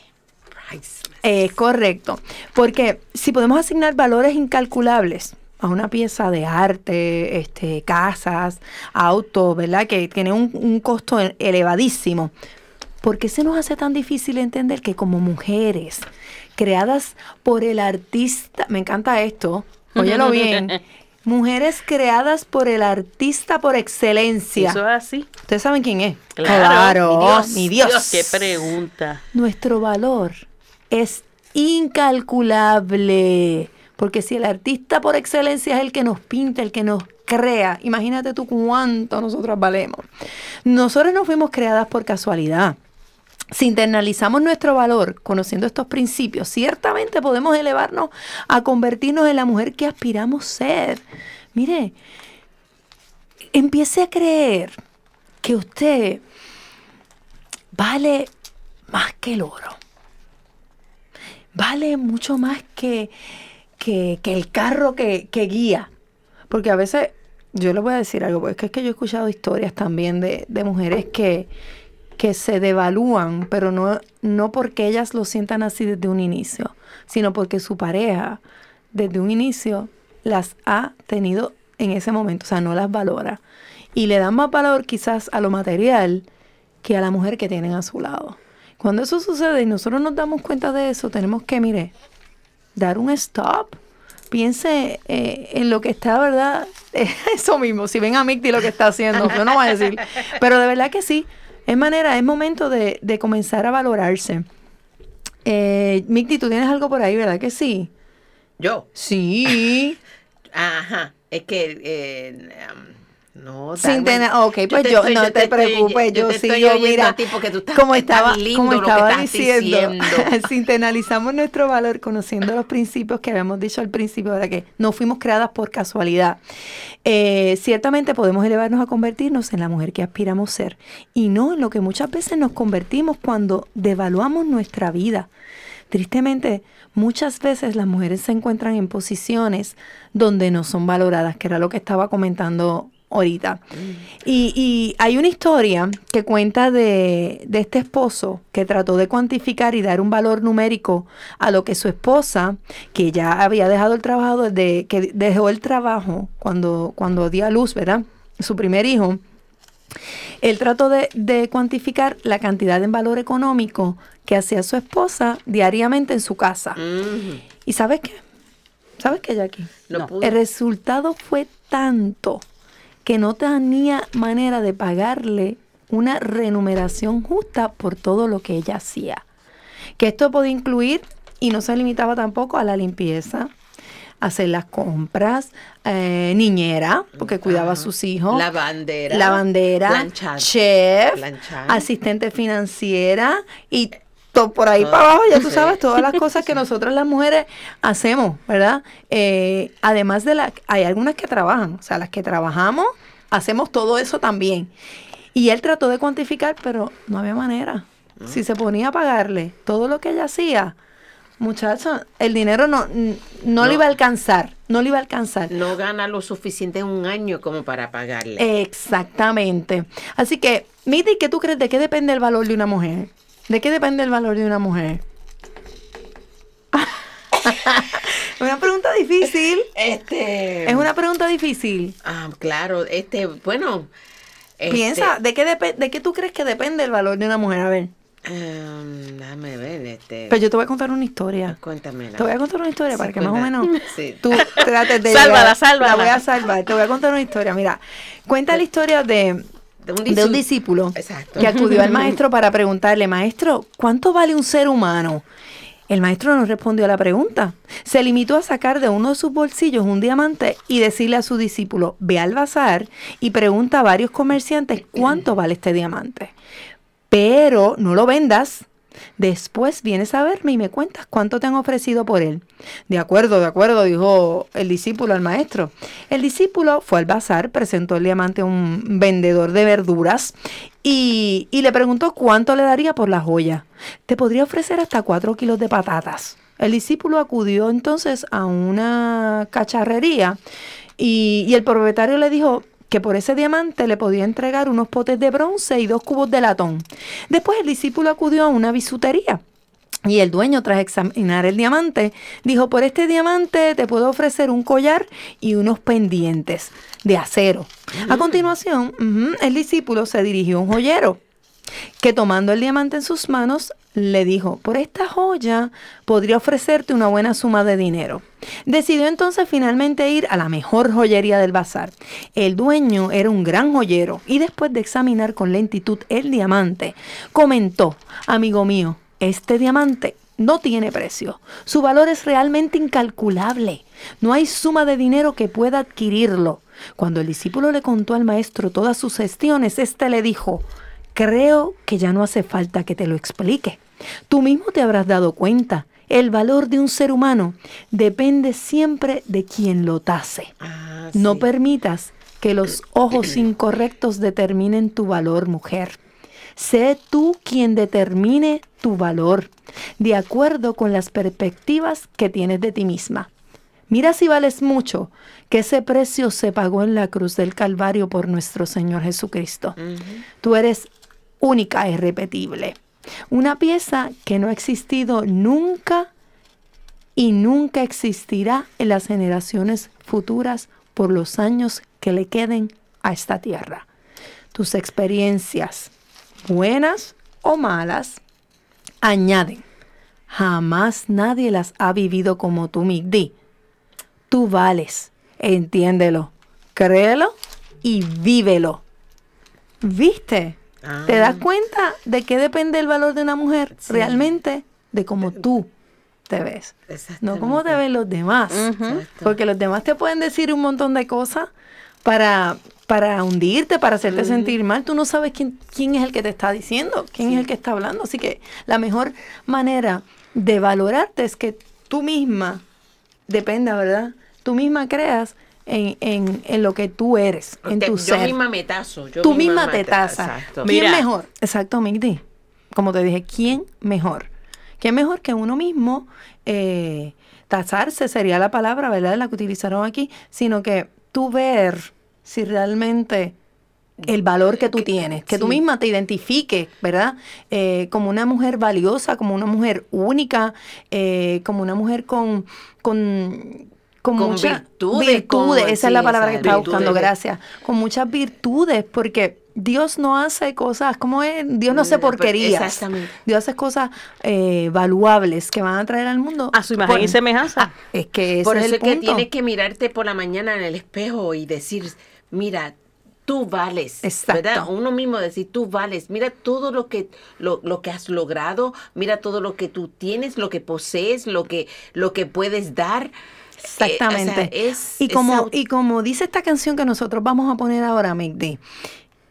Priceless.
Es correcto, porque si podemos asignar valores incalculables a una pieza de arte, este, casas, autos, ¿verdad? Que tiene un, un costo elevadísimo. ¿Por qué se nos hace tan difícil entender que como mujeres creadas por el artista, me encanta esto, óyelo bien, mujeres creadas por el artista por excelencia.
Eso es así.
¿Ustedes saben quién es?
Claro,
mi Dios. Mi Dios.
Qué pregunta.
Nuestro valor es incalculable. Porque si el artista por excelencia es el que nos pinta, el que nos crea, imagínate tú cuánto nosotros valemos. Nosotros no fuimos creadas por casualidad. Si internalizamos nuestro valor conociendo estos principios, ciertamente podemos elevarnos a convertirnos en la mujer que aspiramos ser. Mire, empiece a creer que usted vale más que el oro. Vale mucho más que, que, el carro que, que guía. Porque a veces, yo le voy a decir algo, porque es que yo he escuchado historias también de, de mujeres que, que se devalúan, pero no, no porque ellas lo sientan así desde un inicio, sino porque su pareja desde un inicio las ha tenido en ese momento, o sea, no las valora. Y le dan más valor quizás a lo material que a la mujer que tienen a su lado. Cuando eso sucede y nosotros nos damos cuenta de eso, tenemos que, mire, dar un stop. Piense eh, en lo que está, ¿verdad? Eso mismo, si ven a Micti lo que está haciendo, yo no voy a decir. Pero de verdad que sí, es manera, es momento de, de comenzar a valorarse. Eh, Micti, tú tienes algo por ahí, ¿verdad que sí?
Yo.
Sí.
Ajá. Es que eh, um, No,
Sin tener, ok, pues
te
yo,
estoy-
no te,
estoy
preocupes, yo, sí, yo mira,
tú estás-
como estaba,
lindo
como estaba diciendo,
diciendo.
si internalizamos nuestro valor conociendo los principios que habíamos dicho al principio, ¿verdad? que no fuimos creadas por casualidad, eh, ciertamente podemos elevarnos a convertirnos en la mujer que aspiramos ser y no en lo que muchas veces nos convertimos cuando devaluamos nuestra vida. Tristemente, muchas veces las mujeres se encuentran en posiciones donde no son valoradas, que era lo que estaba comentando ahorita. Y, y hay una historia que cuenta de, de este esposo que trató de cuantificar y dar un valor numérico a lo que su esposa, que ya había dejado el trabajo desde que dejó el trabajo cuando, cuando dio a luz, ¿verdad? Su primer hijo. Él trató de, de cuantificar la cantidad en valor económico que hacía su esposa diariamente en su casa.
Mm,
¿Y sabes qué? ¿Sabes qué, Jackie?
no
No.
pude.
El resultado fue tanto que no tenía manera de pagarle una remuneración justa por todo lo que ella hacía. Que esto podía incluir, y no se limitaba tampoco a la limpieza, hacer las compras, eh, niñera, porque cuidaba a sus hijos,
Lavandera.
lavandera,
planchar,
chef,
planchar.
asistente financiera y por ahí
Todo.
para abajo, ya tú
Sí.
sabes, todas las cosas que nosotras las mujeres hacemos, ¿verdad? Eh, además de las, hay algunas que trabajan, o sea, las que trabajamos, hacemos todo eso también. Y él trató de cuantificar, pero no había manera. Si se ponía a pagarle todo lo que ella hacía, muchacho, el dinero no, n- no, le
No.
iba a alcanzar, no le iba a alcanzar.
No gana lo suficiente en un año como para pagarle.
Exactamente. Así que, Miti, ¿qué tú crees? ¿De qué depende el valor de una mujer? ¿De qué depende el valor de una mujer? una pregunta difícil.
Este.
Es una pregunta difícil.
Ah, claro, este, bueno. este,
Piensa, ¿de qué, ¿de qué tú crees que depende el valor de una mujer? A ver,
em, déjame ver, este.
pero yo te voy a contar una historia.
Cuéntame.
Te voy a contar una historia para que más o menos
Sí.
tú trates de
Sálvala, sálvala.
La voy a salvar. Te voy a contar una historia. Mira, cuenta la historia de,
De un,
de un
disu-
discípulo
Exacto.
que acudió al maestro para preguntarle, maestro, ¿cuánto vale un ser humano? El maestro no respondió a la pregunta. Se limitó a sacar de uno de sus bolsillos un diamante y decirle a su discípulo, ve al bazar y pregunta a varios comerciantes cuánto vale este diamante. Pero no lo vendas. Después vienes a verme y me cuentas cuánto te han ofrecido por él. De acuerdo, de acuerdo, dijo el discípulo al maestro. El discípulo fue al bazar, presentó el diamante a un vendedor de verduras y, le preguntó cuánto le daría por la joya. Te podría ofrecer hasta cuatro kilos de patatas. El discípulo acudió entonces a una cacharrería y el propietario le dijo que por ese diamante le podía entregar unos potes de bronce y dos cubos de latón. Después el discípulo acudió a una bisutería. Y el dueño, tras examinar el diamante, dijo, por este diamante te puedo ofrecer un collar y unos pendientes de acero. A continuación, ujú, el discípulo se dirigió a un joyero que tomando el diamante en sus manos le dijo, por esta joya podría ofrecerte una buena suma de dinero. Decidió entonces finalmente ir a la mejor joyería del bazar. El dueño era un gran joyero y después de examinar con lentitud el diamante, comentó, amigo mío, este diamante no tiene precio. Su valor es realmente incalculable. No hay suma de dinero que pueda adquirirlo. Cuando el discípulo le contó al maestro todas sus gestiones, éste le dijo, Creo que ya no hace falta que te lo explique. Tú mismo te habrás dado cuenta. El valor de un ser humano depende siempre de quien lo tase.
Ah,
No permitas que los ojos incorrectos determinen tu valor, mujer. Sé tú quien determine tu valor, de acuerdo con las perspectivas que tienes de ti misma. Mira si vales mucho, que ese precio se pagó en la cruz del Calvario por nuestro Señor Jesucristo. Tú eres única e irrepetible. Una pieza que no ha existido nunca y nunca existirá en las generaciones futuras por los años que le queden a esta tierra. Tus experiencias, buenas o malas, añaden. Jamás nadie las ha vivido como tú, Migdi. Tú vales, entiéndelo, créelo y vívelo. ¿Viste? ¿Te das
Ah.
cuenta de qué depende el valor de una mujer?
Sí.
Realmente de cómo tú te ves. No cómo te ven los demás. Porque los demás te pueden decir un montón de cosas para, para hundirte, para hacerte sentir mal. Tú no sabes quién, quién es el que te está diciendo, quién es el que está hablando. Así que la mejor manera de valorarte es que tú misma, dependa, ¿verdad? Tú misma creas en, en, en lo que tú eres, en
Te-
tu
yo
ser.
misma me tazo. Yo
tú misma
me
te
ta-
tasas.
Exacto.
¿Quién
Mira.
mejor? Exacto, Migdi. Como te dije, ¿quién mejor? ¿Quién mejor que uno mismo? Eh, tasarse sería la palabra, ¿verdad? La que utilizaron aquí, sino que tú ver si realmente el valor que tú tienes, que tú misma te identifiques, ¿verdad? Eh, como una mujer valiosa, como una mujer única, eh, como una mujer con, con, con,
Con
muchas
virtudes,
esa es la palabra que estaba buscando, gracias, con muchas virtudes, porque Dios no hace cosas, como es? Dios no hace porquerías.
exactamente.
Dios hace cosas eh, valuables que van a traer al mundo.
A su imagen
por-
y semejanza.
Ah, es que ese
Por
es
eso
el
es que
punto.
tienes que mirarte por la mañana en el espejo y decir, mira, tú vales.
Exacto.
¿Verdad? Uno mismo decir, tú vales. Mira todo lo que, lo, lo que has logrado, mira todo lo que tú tienes, lo que posees, lo que, lo que puedes dar. Eh, o sea,
Exactamente.
es,
y, como, y como dice esta canción que nosotros vamos a poner ahora, Migdi,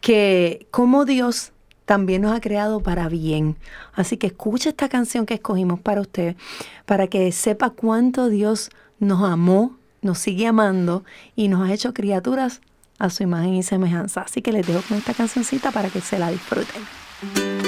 que como Dios también nos ha creado para bien. Así que escucha esta canción que escogimos para usted, para que sepa cuánto Dios nos amó, nos sigue amando y nos ha hecho criaturas a su imagen y semejanza. Así que les dejo con esta cancioncita para que se la disfruten.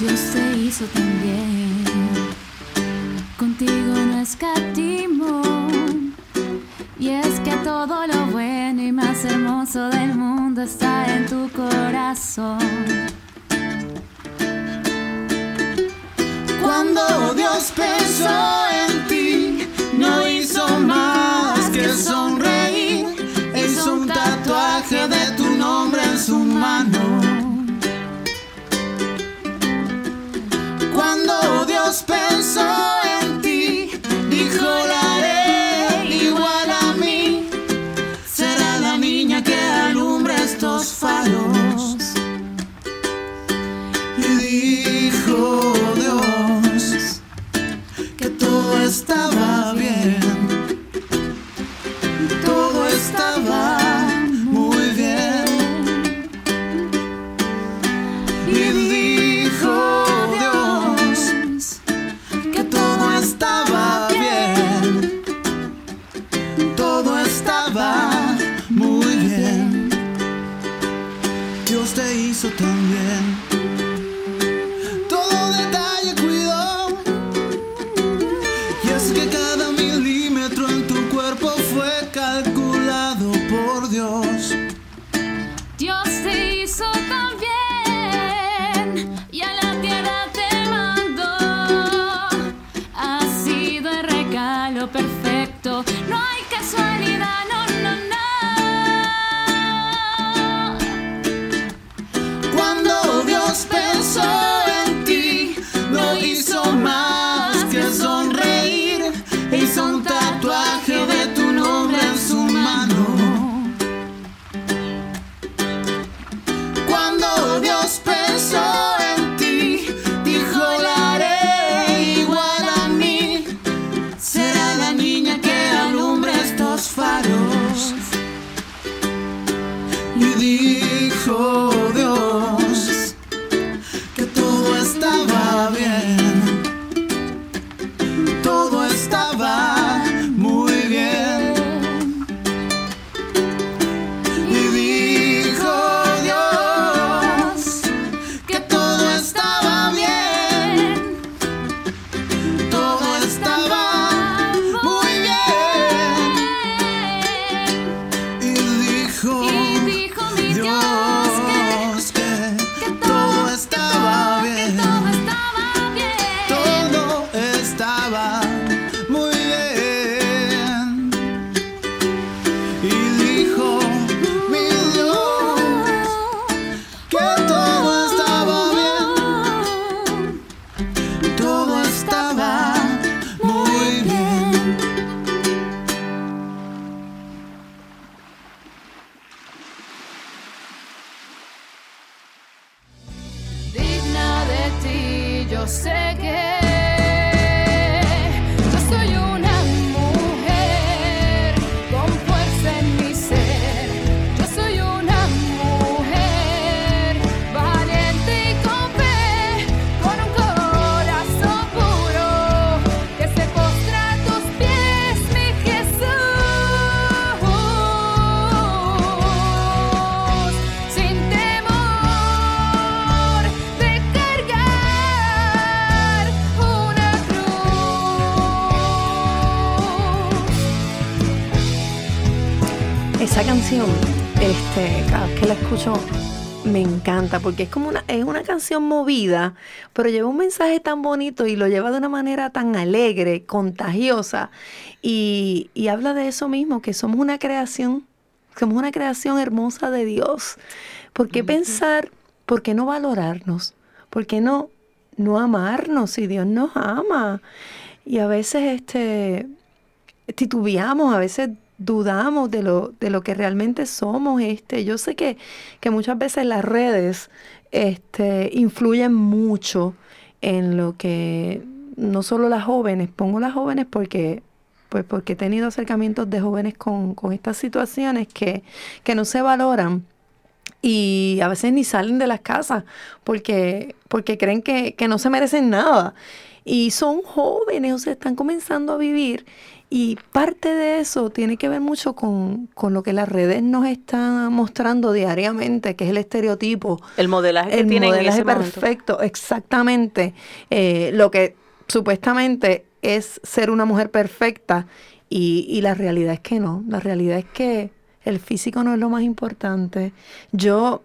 Dios te hizo también. Contigo no escatimó. Y es que todo lo bueno y más hermoso del mundo está en tu corazón.
Cuando Dios pensó en ti, no hizo más que sonreír. Cuando Dios te hizo también. Todo
escucho, me encanta porque es como una, es una canción movida, pero lleva un mensaje tan bonito y lo lleva de una manera tan alegre, contagiosa. Y, y habla de eso mismo, que somos una creación, somos una creación hermosa de Dios. ¿Por qué pensar, por qué no valorarnos? ¿Por qué no, no amarnos si Dios nos ama? Y a veces este titubeamos, a veces dudamos de lo, de lo que realmente somos. Este, yo sé que, que muchas veces las redes este, influyen mucho en lo que no solo las jóvenes, pongo las jóvenes porque pues porque he tenido acercamientos de jóvenes con, con estas situaciones que, que no se valoran y a veces ni salen de las casas porque, porque creen que, que no se merecen nada. Y son jóvenes, o sea, están comenzando a vivir y parte de eso tiene que ver mucho con, con, lo que las redes nos están mostrando diariamente, que es el estereotipo.
El modelaje que
el
tienen en
modelaje
ese momento.
perfecto, exactamente. Eh, lo que supuestamente es ser una mujer perfecta y, y la realidad es que no. La realidad es que el físico no es lo más importante. Yo,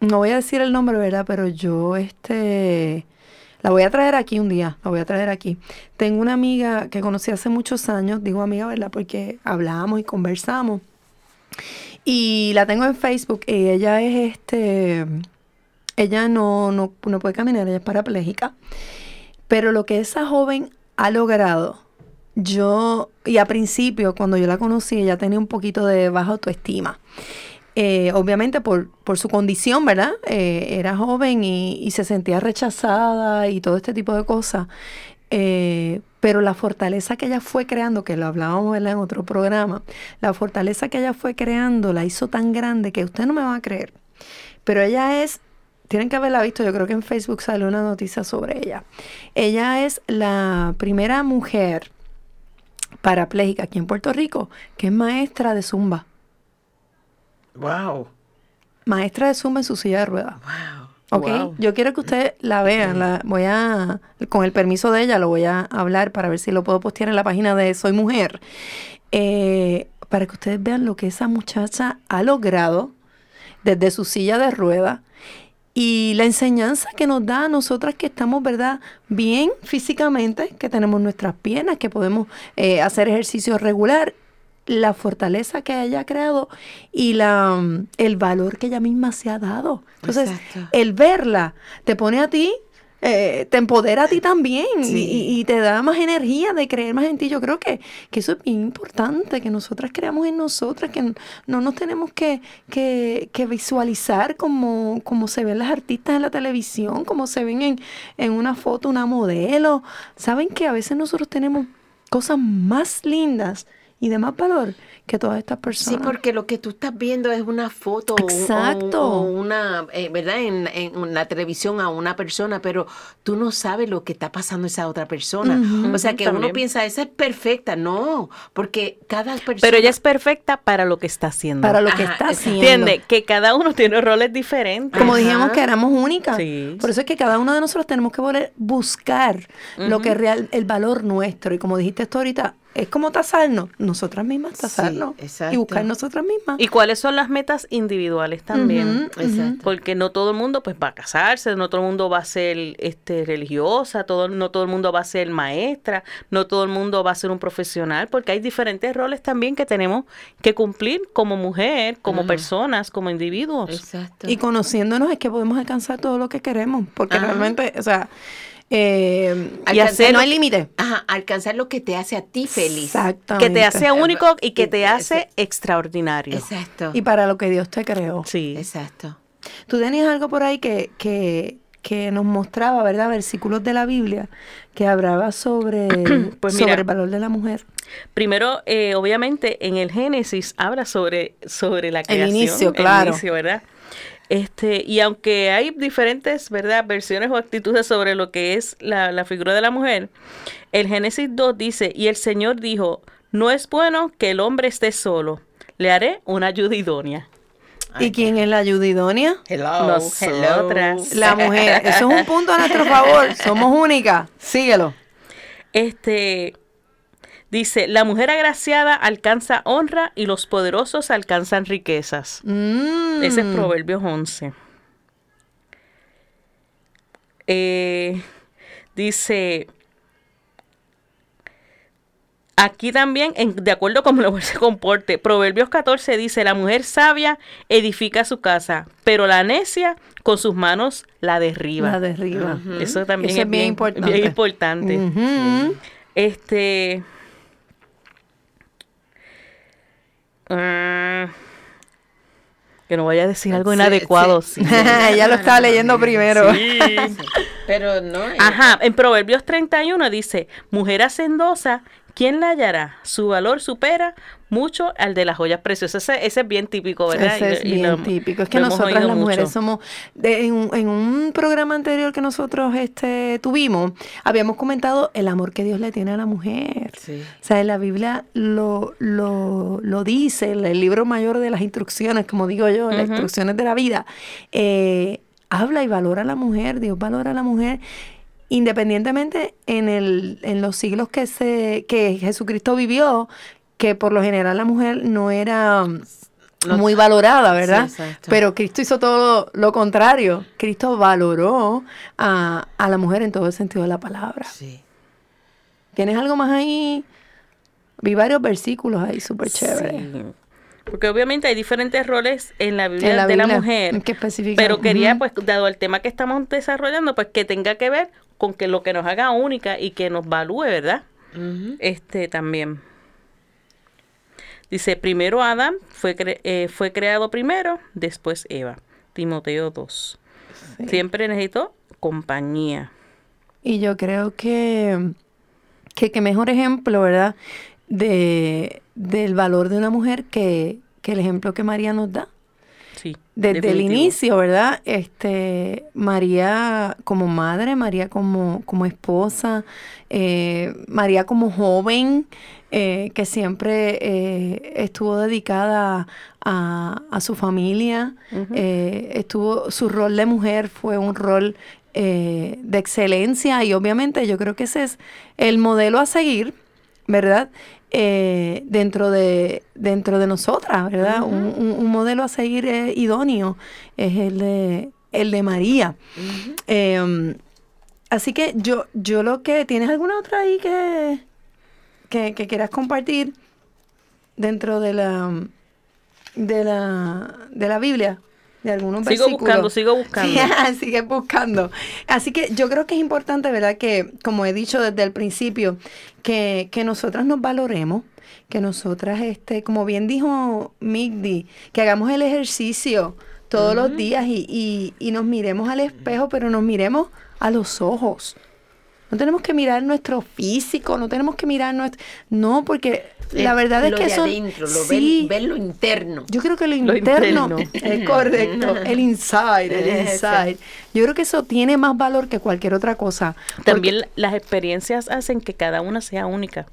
no voy a decir el nombre, ¿verdad? Pero yo, este... La voy a traer aquí un día, la voy a traer aquí. Tengo una amiga que conocí hace muchos años, digo amiga, ¿verdad? Porque hablamos y conversamos. Y la tengo en Facebook y ella es este, ella no, no, no puede caminar, ella es parapléjica. Pero lo que esa joven ha logrado, yo, y a principio, cuando yo la conocí, ella tenía un poquito de baja autoestima. Eh, obviamente por, por, su condición, ¿verdad? Eh, era joven y, se sentía rechazada y todo este tipo de cosas. Eh, pero la fortaleza que ella fue creando, que lo hablábamos en otro programa, la fortaleza que ella fue creando la hizo tan grande que usted no me va a creer. Pero ella es, tienen que haberla visto, yo creo que en Facebook salió una noticia sobre ella. Ella es la primera mujer parapléjica aquí en Puerto Rico que es maestra de zumba.
Wow.
Maestra de Zumba en su silla de ruedas.
Wow.
Ok,
Wow.
yo quiero que ustedes la vean. La voy a, con el permiso de ella, lo voy a hablar para ver si lo puedo postear en la página de Soy Mujer. Eh, para que ustedes vean lo que esa muchacha ha logrado desde su silla de ruedas y la enseñanza que nos da a nosotras que estamos, ¿verdad? Bien físicamente, que tenemos nuestras piernas, que podemos eh, hacer ejercicio regular la fortaleza que ella ha creado y la, mm, el valor que ella misma se ha dado. Entonces,
Exacto.
el verla te pone a ti, eh, te empodera a ti también
Sí.
y, y te da más energía de creer más en ti. Yo creo que, que eso es bien importante, que nosotras creamos en nosotras, que no nos tenemos que, que, que visualizar como, como se ven las artistas en la televisión, como se ven en, en una foto, una modelo. Saben que a veces nosotros tenemos cosas más lindas y de más valor que todas estas
Sí,
personas.
porque lo que tú estás viendo es una foto o o
Exacto.
o una, eh, ¿verdad? En, en la televisión a una persona, pero tú no sabes lo que está pasando esa otra persona. O sea, que
También.
uno piensa, esa es perfecta. No, porque cada persona...
Pero ella es perfecta para lo que está haciendo.
para lo que está haciendo.
¿Entiende? Que cada uno tiene roles diferentes.
Como
Ajá.
dijimos que éramos únicas.
Sí.
Por eso es que cada uno de nosotros tenemos que volver buscar lo que es real, el valor nuestro. Y como dijiste tú ahorita, es como tasarnos, nosotras mismas tasarnos. y buscar nosotras mismas.
¿Y cuáles son las metas individuales también?
Exacto.
Porque no todo el mundo pues va a casarse, no todo el mundo va a ser este religiosa, todo, no todo el mundo va a ser maestra, no todo el mundo va a ser un profesional, porque hay diferentes roles también que tenemos que cumplir como mujer, como personas, como individuos.
Exacto.
Y conociéndonos es que podemos alcanzar todo lo que queremos. Porque realmente, o sea, eh,
Y hacer
no hay límite.
Ajá, alcanzar lo que te hace a ti feliz.
Exactamente.
Que te hace único y que te hace extraordinario.
Exacto.
Y para lo que Dios te creó.
Sí.
Exacto.
Tú tenías algo por ahí que, que, que nos mostraba, ¿verdad? Versículos de la Biblia que hablaba sobre,
Pues
sobre el valor de la mujer.
Primero, eh, obviamente, en el Génesis habla sobre, sobre la creación.
inicio, claro.
inicio, ¿verdad? Este, y aunque hay diferentes, ¿verdad?, versiones o actitudes sobre lo que es la, la figura de la mujer, el Génesis 2 dice, y el Señor dijo, no es bueno que el hombre esté solo, le haré una ayuda idónea.
¿Y quién es la ayuda idónea?
Hello.
Nosotras.
La mujer. Eso es un punto a nuestro favor. Somos únicas. Síguelo.
Este, Dice, la mujer agraciada alcanza honra y los poderosos alcanzan riquezas.
Mm.
Ese es Proverbios 11. Eh, dice, aquí también, en- de acuerdo con cómo se comporte, Proverbios 14 dice, la mujer sabia edifica su casa, pero la necia con sus manos la derriba.
La derriba.
Eso también
Eso
es bien, importante. Bien importante. Este. Ah, que no vaya a decir algo
Sí,
inadecuado.
sí.
sí.
ya lo estaba leyendo primero.
Sí.
Pero no.
Ajá, en Proverbios 31 dice, mujer hacendosa, ¿quién la hallará? Su valor supera mucho al de las joyas preciosas. Ese, ese es bien típico, ¿verdad?
Ese es
Y- y
bien
lo-
típico. Es que nosotras las mujeres
mucho.
somos... de- en, un, en un programa anterior que nosotros este, tuvimos, habíamos comentado el amor que Dios le tiene a la mujer.
Sí.
O sea, en la Biblia lo, lo, lo dice, el, el libro mayor de las instrucciones, como digo yo, las instrucciones de la vida, eh, habla y valora a la mujer, Dios valora a la mujer, independientemente en, el, en los siglos que, se, que Jesucristo vivió, que por lo general la mujer no era
No-
muy valorada, ¿verdad?
Sí.
Pero Cristo hizo todo lo contrario. Cristo valoró a, a la mujer en todo el sentido de la palabra.
Sí.
¿Tienes algo más ahí? Vi varios versículos ahí súper chéveres.
Sí. Porque obviamente hay diferentes roles en la Biblia
En la
de la mujer.
que especifican.
Pero quería, pues, dado el tema que estamos desarrollando, pues que tenga que ver con que lo que nos haga única y que nos valúe, ¿verdad? Este también. Dice, primero Adán fue, cre- eh, fue creado primero, después Eva. Timoteo 2. Siempre necesito compañía.
Y yo creo que, que qué mejor ejemplo, ¿verdad? De, del valor de una mujer que, que el ejemplo que María nos da.
Sí.
Desde el inicio, ¿verdad? Este, María como madre, María como, como esposa, eh, María como joven, eh, que siempre eh, estuvo dedicada a, a su familia, eh, estuvo, su rol de mujer fue un rol eh, de excelencia y obviamente yo creo que ese es el modelo a seguir, ¿verdad? Eh, dentro de dentro de nosotras, ¿verdad? un, un- un modelo a seguir eh, idóneo es el de el de María. Eh, así que yo yo lo que tienes alguna otra ahí que que, que quieras compartir dentro de la de la de la Biblia de algunos
Sigo
versículos.
buscando, sigo buscando.
Sí, sigue buscando. Así que yo creo que es importante, ¿verdad? Que, como he dicho desde el principio, que, que nosotras nos valoremos, que nosotras, este, como bien dijo Migdi, que hagamos el ejercicio todos los días y, y, y nos miremos al espejo, pero nos miremos a los ojos. No tenemos que mirar nuestro físico, no tenemos que mirar nuestro... No, porque la verdad es
lo
que
de
eso...
adentro, lo
sí,
ven, ven lo interno.
yo creo que lo
Lo
interno, es correcto, el inside, el inside. Yo creo que eso tiene más valor que cualquier otra cosa.
También la- las experiencias hacen que cada una sea única.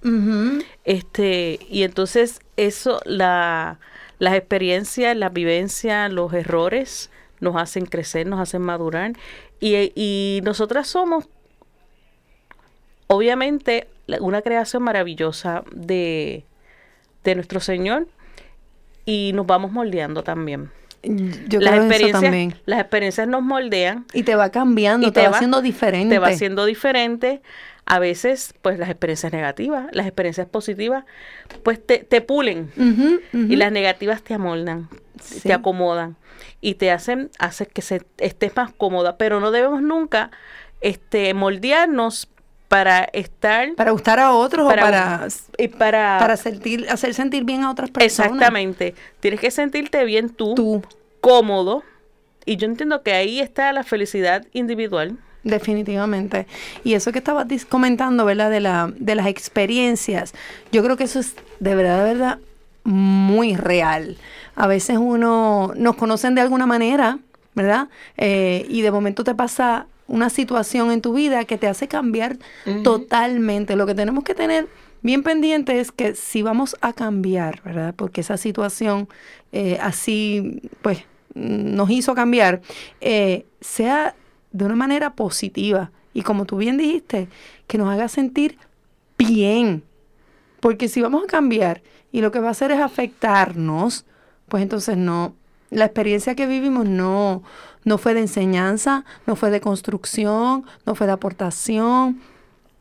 Este, y entonces eso, la, las experiencias, las vivencias, los errores nos hacen crecer, nos hacen madurar. Y, y nosotras somos, obviamente, una creación maravillosa de, de nuestro Señor y nos vamos moldeando también.
Yo
las
creo eso
experiencias,
también.
las experiencias nos moldean
Y te va cambiando,
y
te, va haciendo diferente.
te va haciendo diferente. A veces, pues las experiencias negativas, las experiencias positivas, pues te, te pulen y las negativas te amoldan,
Sí.
te acomodan y te hacen, hace que se, estés más cómoda. Pero no debemos nunca este, moldearnos para estar,
Para gustar a otros
para,
o para,
y para,
para sentir, hacer sentir bien a otras personas.
exactamente. Tienes que sentirte bien tú,
Tú,
cómodo. Y yo entiendo que ahí está la felicidad individual.
definitivamente. Y eso que estabas comentando, ¿verdad? De, la, de las experiencias. Yo creo que eso es de verdad, de verdad, muy real. A veces uno nos conocen de alguna manera, ¿verdad? Eh, y de momento te pasa una situación en tu vida que te hace cambiar totalmente. Lo que tenemos que tener bien pendiente es que si vamos a cambiar, ¿verdad? Porque esa situación eh, así, pues, nos hizo cambiar, eh, sea de una manera positiva y como tú bien dijiste, que nos haga sentir bien, Porque si vamos a cambiar y lo que va a hacer es afectarnos, pues entonces no, la experiencia que vivimos no, no fue de enseñanza, no fue de construcción, no fue de aportación.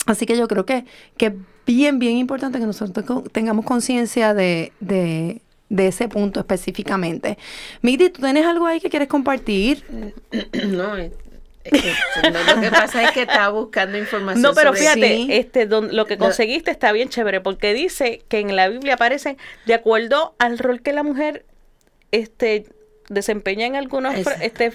Así que yo creo que, que es bien, bien importante que nosotros tengamos conciencia de, de, de ese punto específicamente. Migdi, ¿tú tienes algo ahí que quieres compartir?
No, eh, eh, no, lo que pasa es que estaba buscando información.
No, pero
sobre-
fíjate,
Sí.
este, don- lo que conseguiste está bien chévere, porque dice que en la Biblia aparecen de acuerdo al rol que la mujer este, desempeña en algunos fra- este,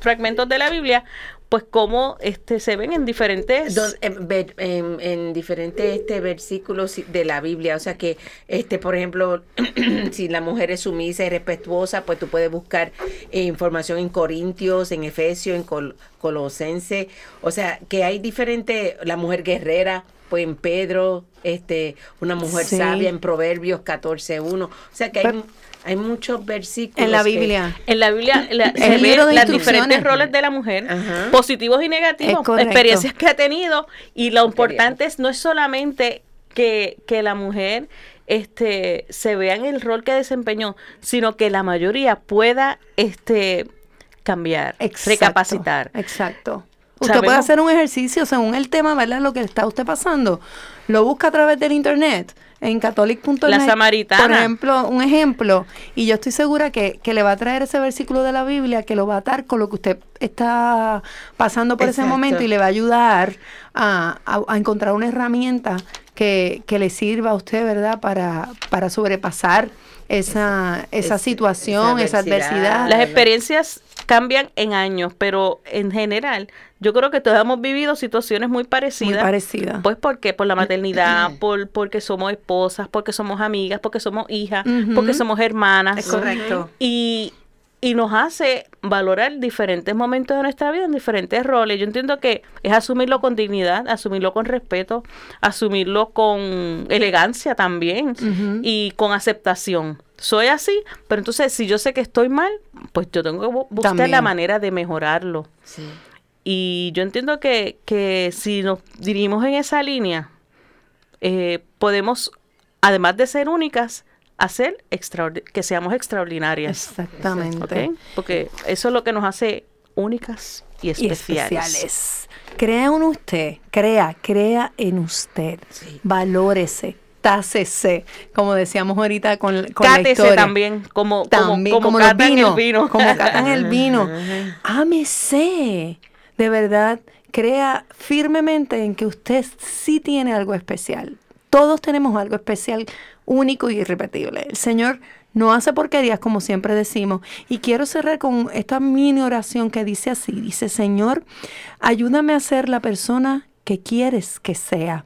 fragmentos de la Biblia, pues cómo este, se ven en diferentes...
Don- en, ver- en- en diferentes este, versículos de la Biblia. O sea que, este, por ejemplo, si la mujer es sumisa y respetuosa, pues tú puedes buscar eh, información en Corintios, en Efesios, en Col- Colosense. O sea que hay diferentes, la mujer guerrera, pues en Pedro, este, una mujer
Sí.
sabia en Proverbios 14.1. O sea que hay,
Pero-
hay muchos versículos.
En la
que-
Biblia.
En la Biblia la- se ven
instrucciones.
diferentes roles de la mujer,
Ajá.
positivos y negativos, experiencias que ha tenido y lo importante es no es solamente que, que la mujer este se vea en el rol que desempeñó, sino que la mayoría pueda este cambiar,
Exacto,
recapacitar.
Exacto. Usted puede hacer un ejercicio según el tema, ¿verdad? Lo que está usted pasando. Lo busca a través del internet en catholic.net.
La Samaritana.
Por ejemplo, un ejemplo. Y yo estoy segura que, que le va a traer ese versículo de la Biblia que lo va a atar con lo que usted está pasando por ese momento y le va a ayudar a, a- a encontrar una herramienta que, que le sirva a usted, ¿verdad? Para, para sobrepasar esa, esa
es-
situación,
esa adversidad.
Las experiencias cambian en años, pero en general yo creo que todos hemos vivido situaciones muy
muy
parecidas.
parecida.
Pues porque por la maternidad, por porque somos esposas, porque somos amigas, porque somos hijas, porque somos hermanas.
Es correcto.
Y, y nos hace valorar diferentes momentos de nuestra vida en diferentes roles. Yo entiendo que es asumirlo con dignidad, asumirlo con respeto, asumirlo con elegancia también y con aceptación. Soy así, pero entonces si yo sé que estoy mal, pues yo tengo que bu- buscar la manera de mejorarlo.
Sí.
Y yo entiendo que, que si nos dirigimos en esa línea, eh, podemos, además de ser únicas, hacer que seamos extraordinarias.
Exactamente.
Porque eso es lo que nos hace únicas y
Y
especiales.
especiales. Crea en usted, crea, crea en usted.
Sí.
Valórese, tácese, como decíamos ahorita con, con la
Cátese
historia.
también, como, como,
También,
como,
como,
catan el vino.
como catan el vino. Ámese. De verdad, crea firmemente en que usted sí tiene algo especial. Todos tenemos algo especial, único y irrepetible. El Señor no hace porquerías, como siempre decimos. Y quiero cerrar con esta mini oración que dice así. Dice, Señor, ayúdame a ser la persona que quieres que sea.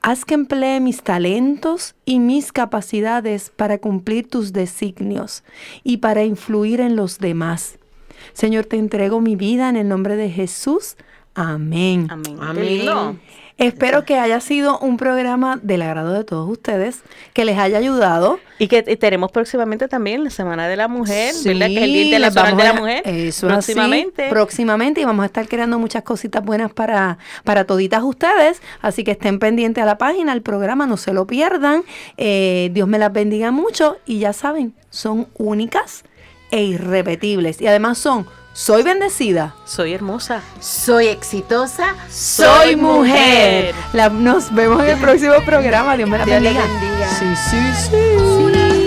Haz que emplee mis talentos y mis capacidades para cumplir tus designios y para influir en los demás. Señor, te entrego mi vida en el nombre de Jesús. Amén.
Amén.
Amén.
Espero que haya sido un programa del agrado de todos ustedes, que les haya ayudado.
Y que tenemos próximamente también la Semana de la Mujer, ¿verdad? Que es el Día
Sí,
Internacional
vamos
de la Mujer.
Eso así,
próximamente.
próximamente y vamos a estar creando muchas cositas buenas para, para toditas ustedes. Así que estén pendientes a la página, al programa, no se lo pierdan. Eh, Dios me las bendiga mucho y ya saben, son únicas e irrepetibles. Y además son, soy bendecida.
Soy hermosa.
Soy exitosa.
Soy mujer. La- nos vemos en el próximo programa. Dios me la
Dios le
bendiga.
bendiga.
Sí, sí, sí.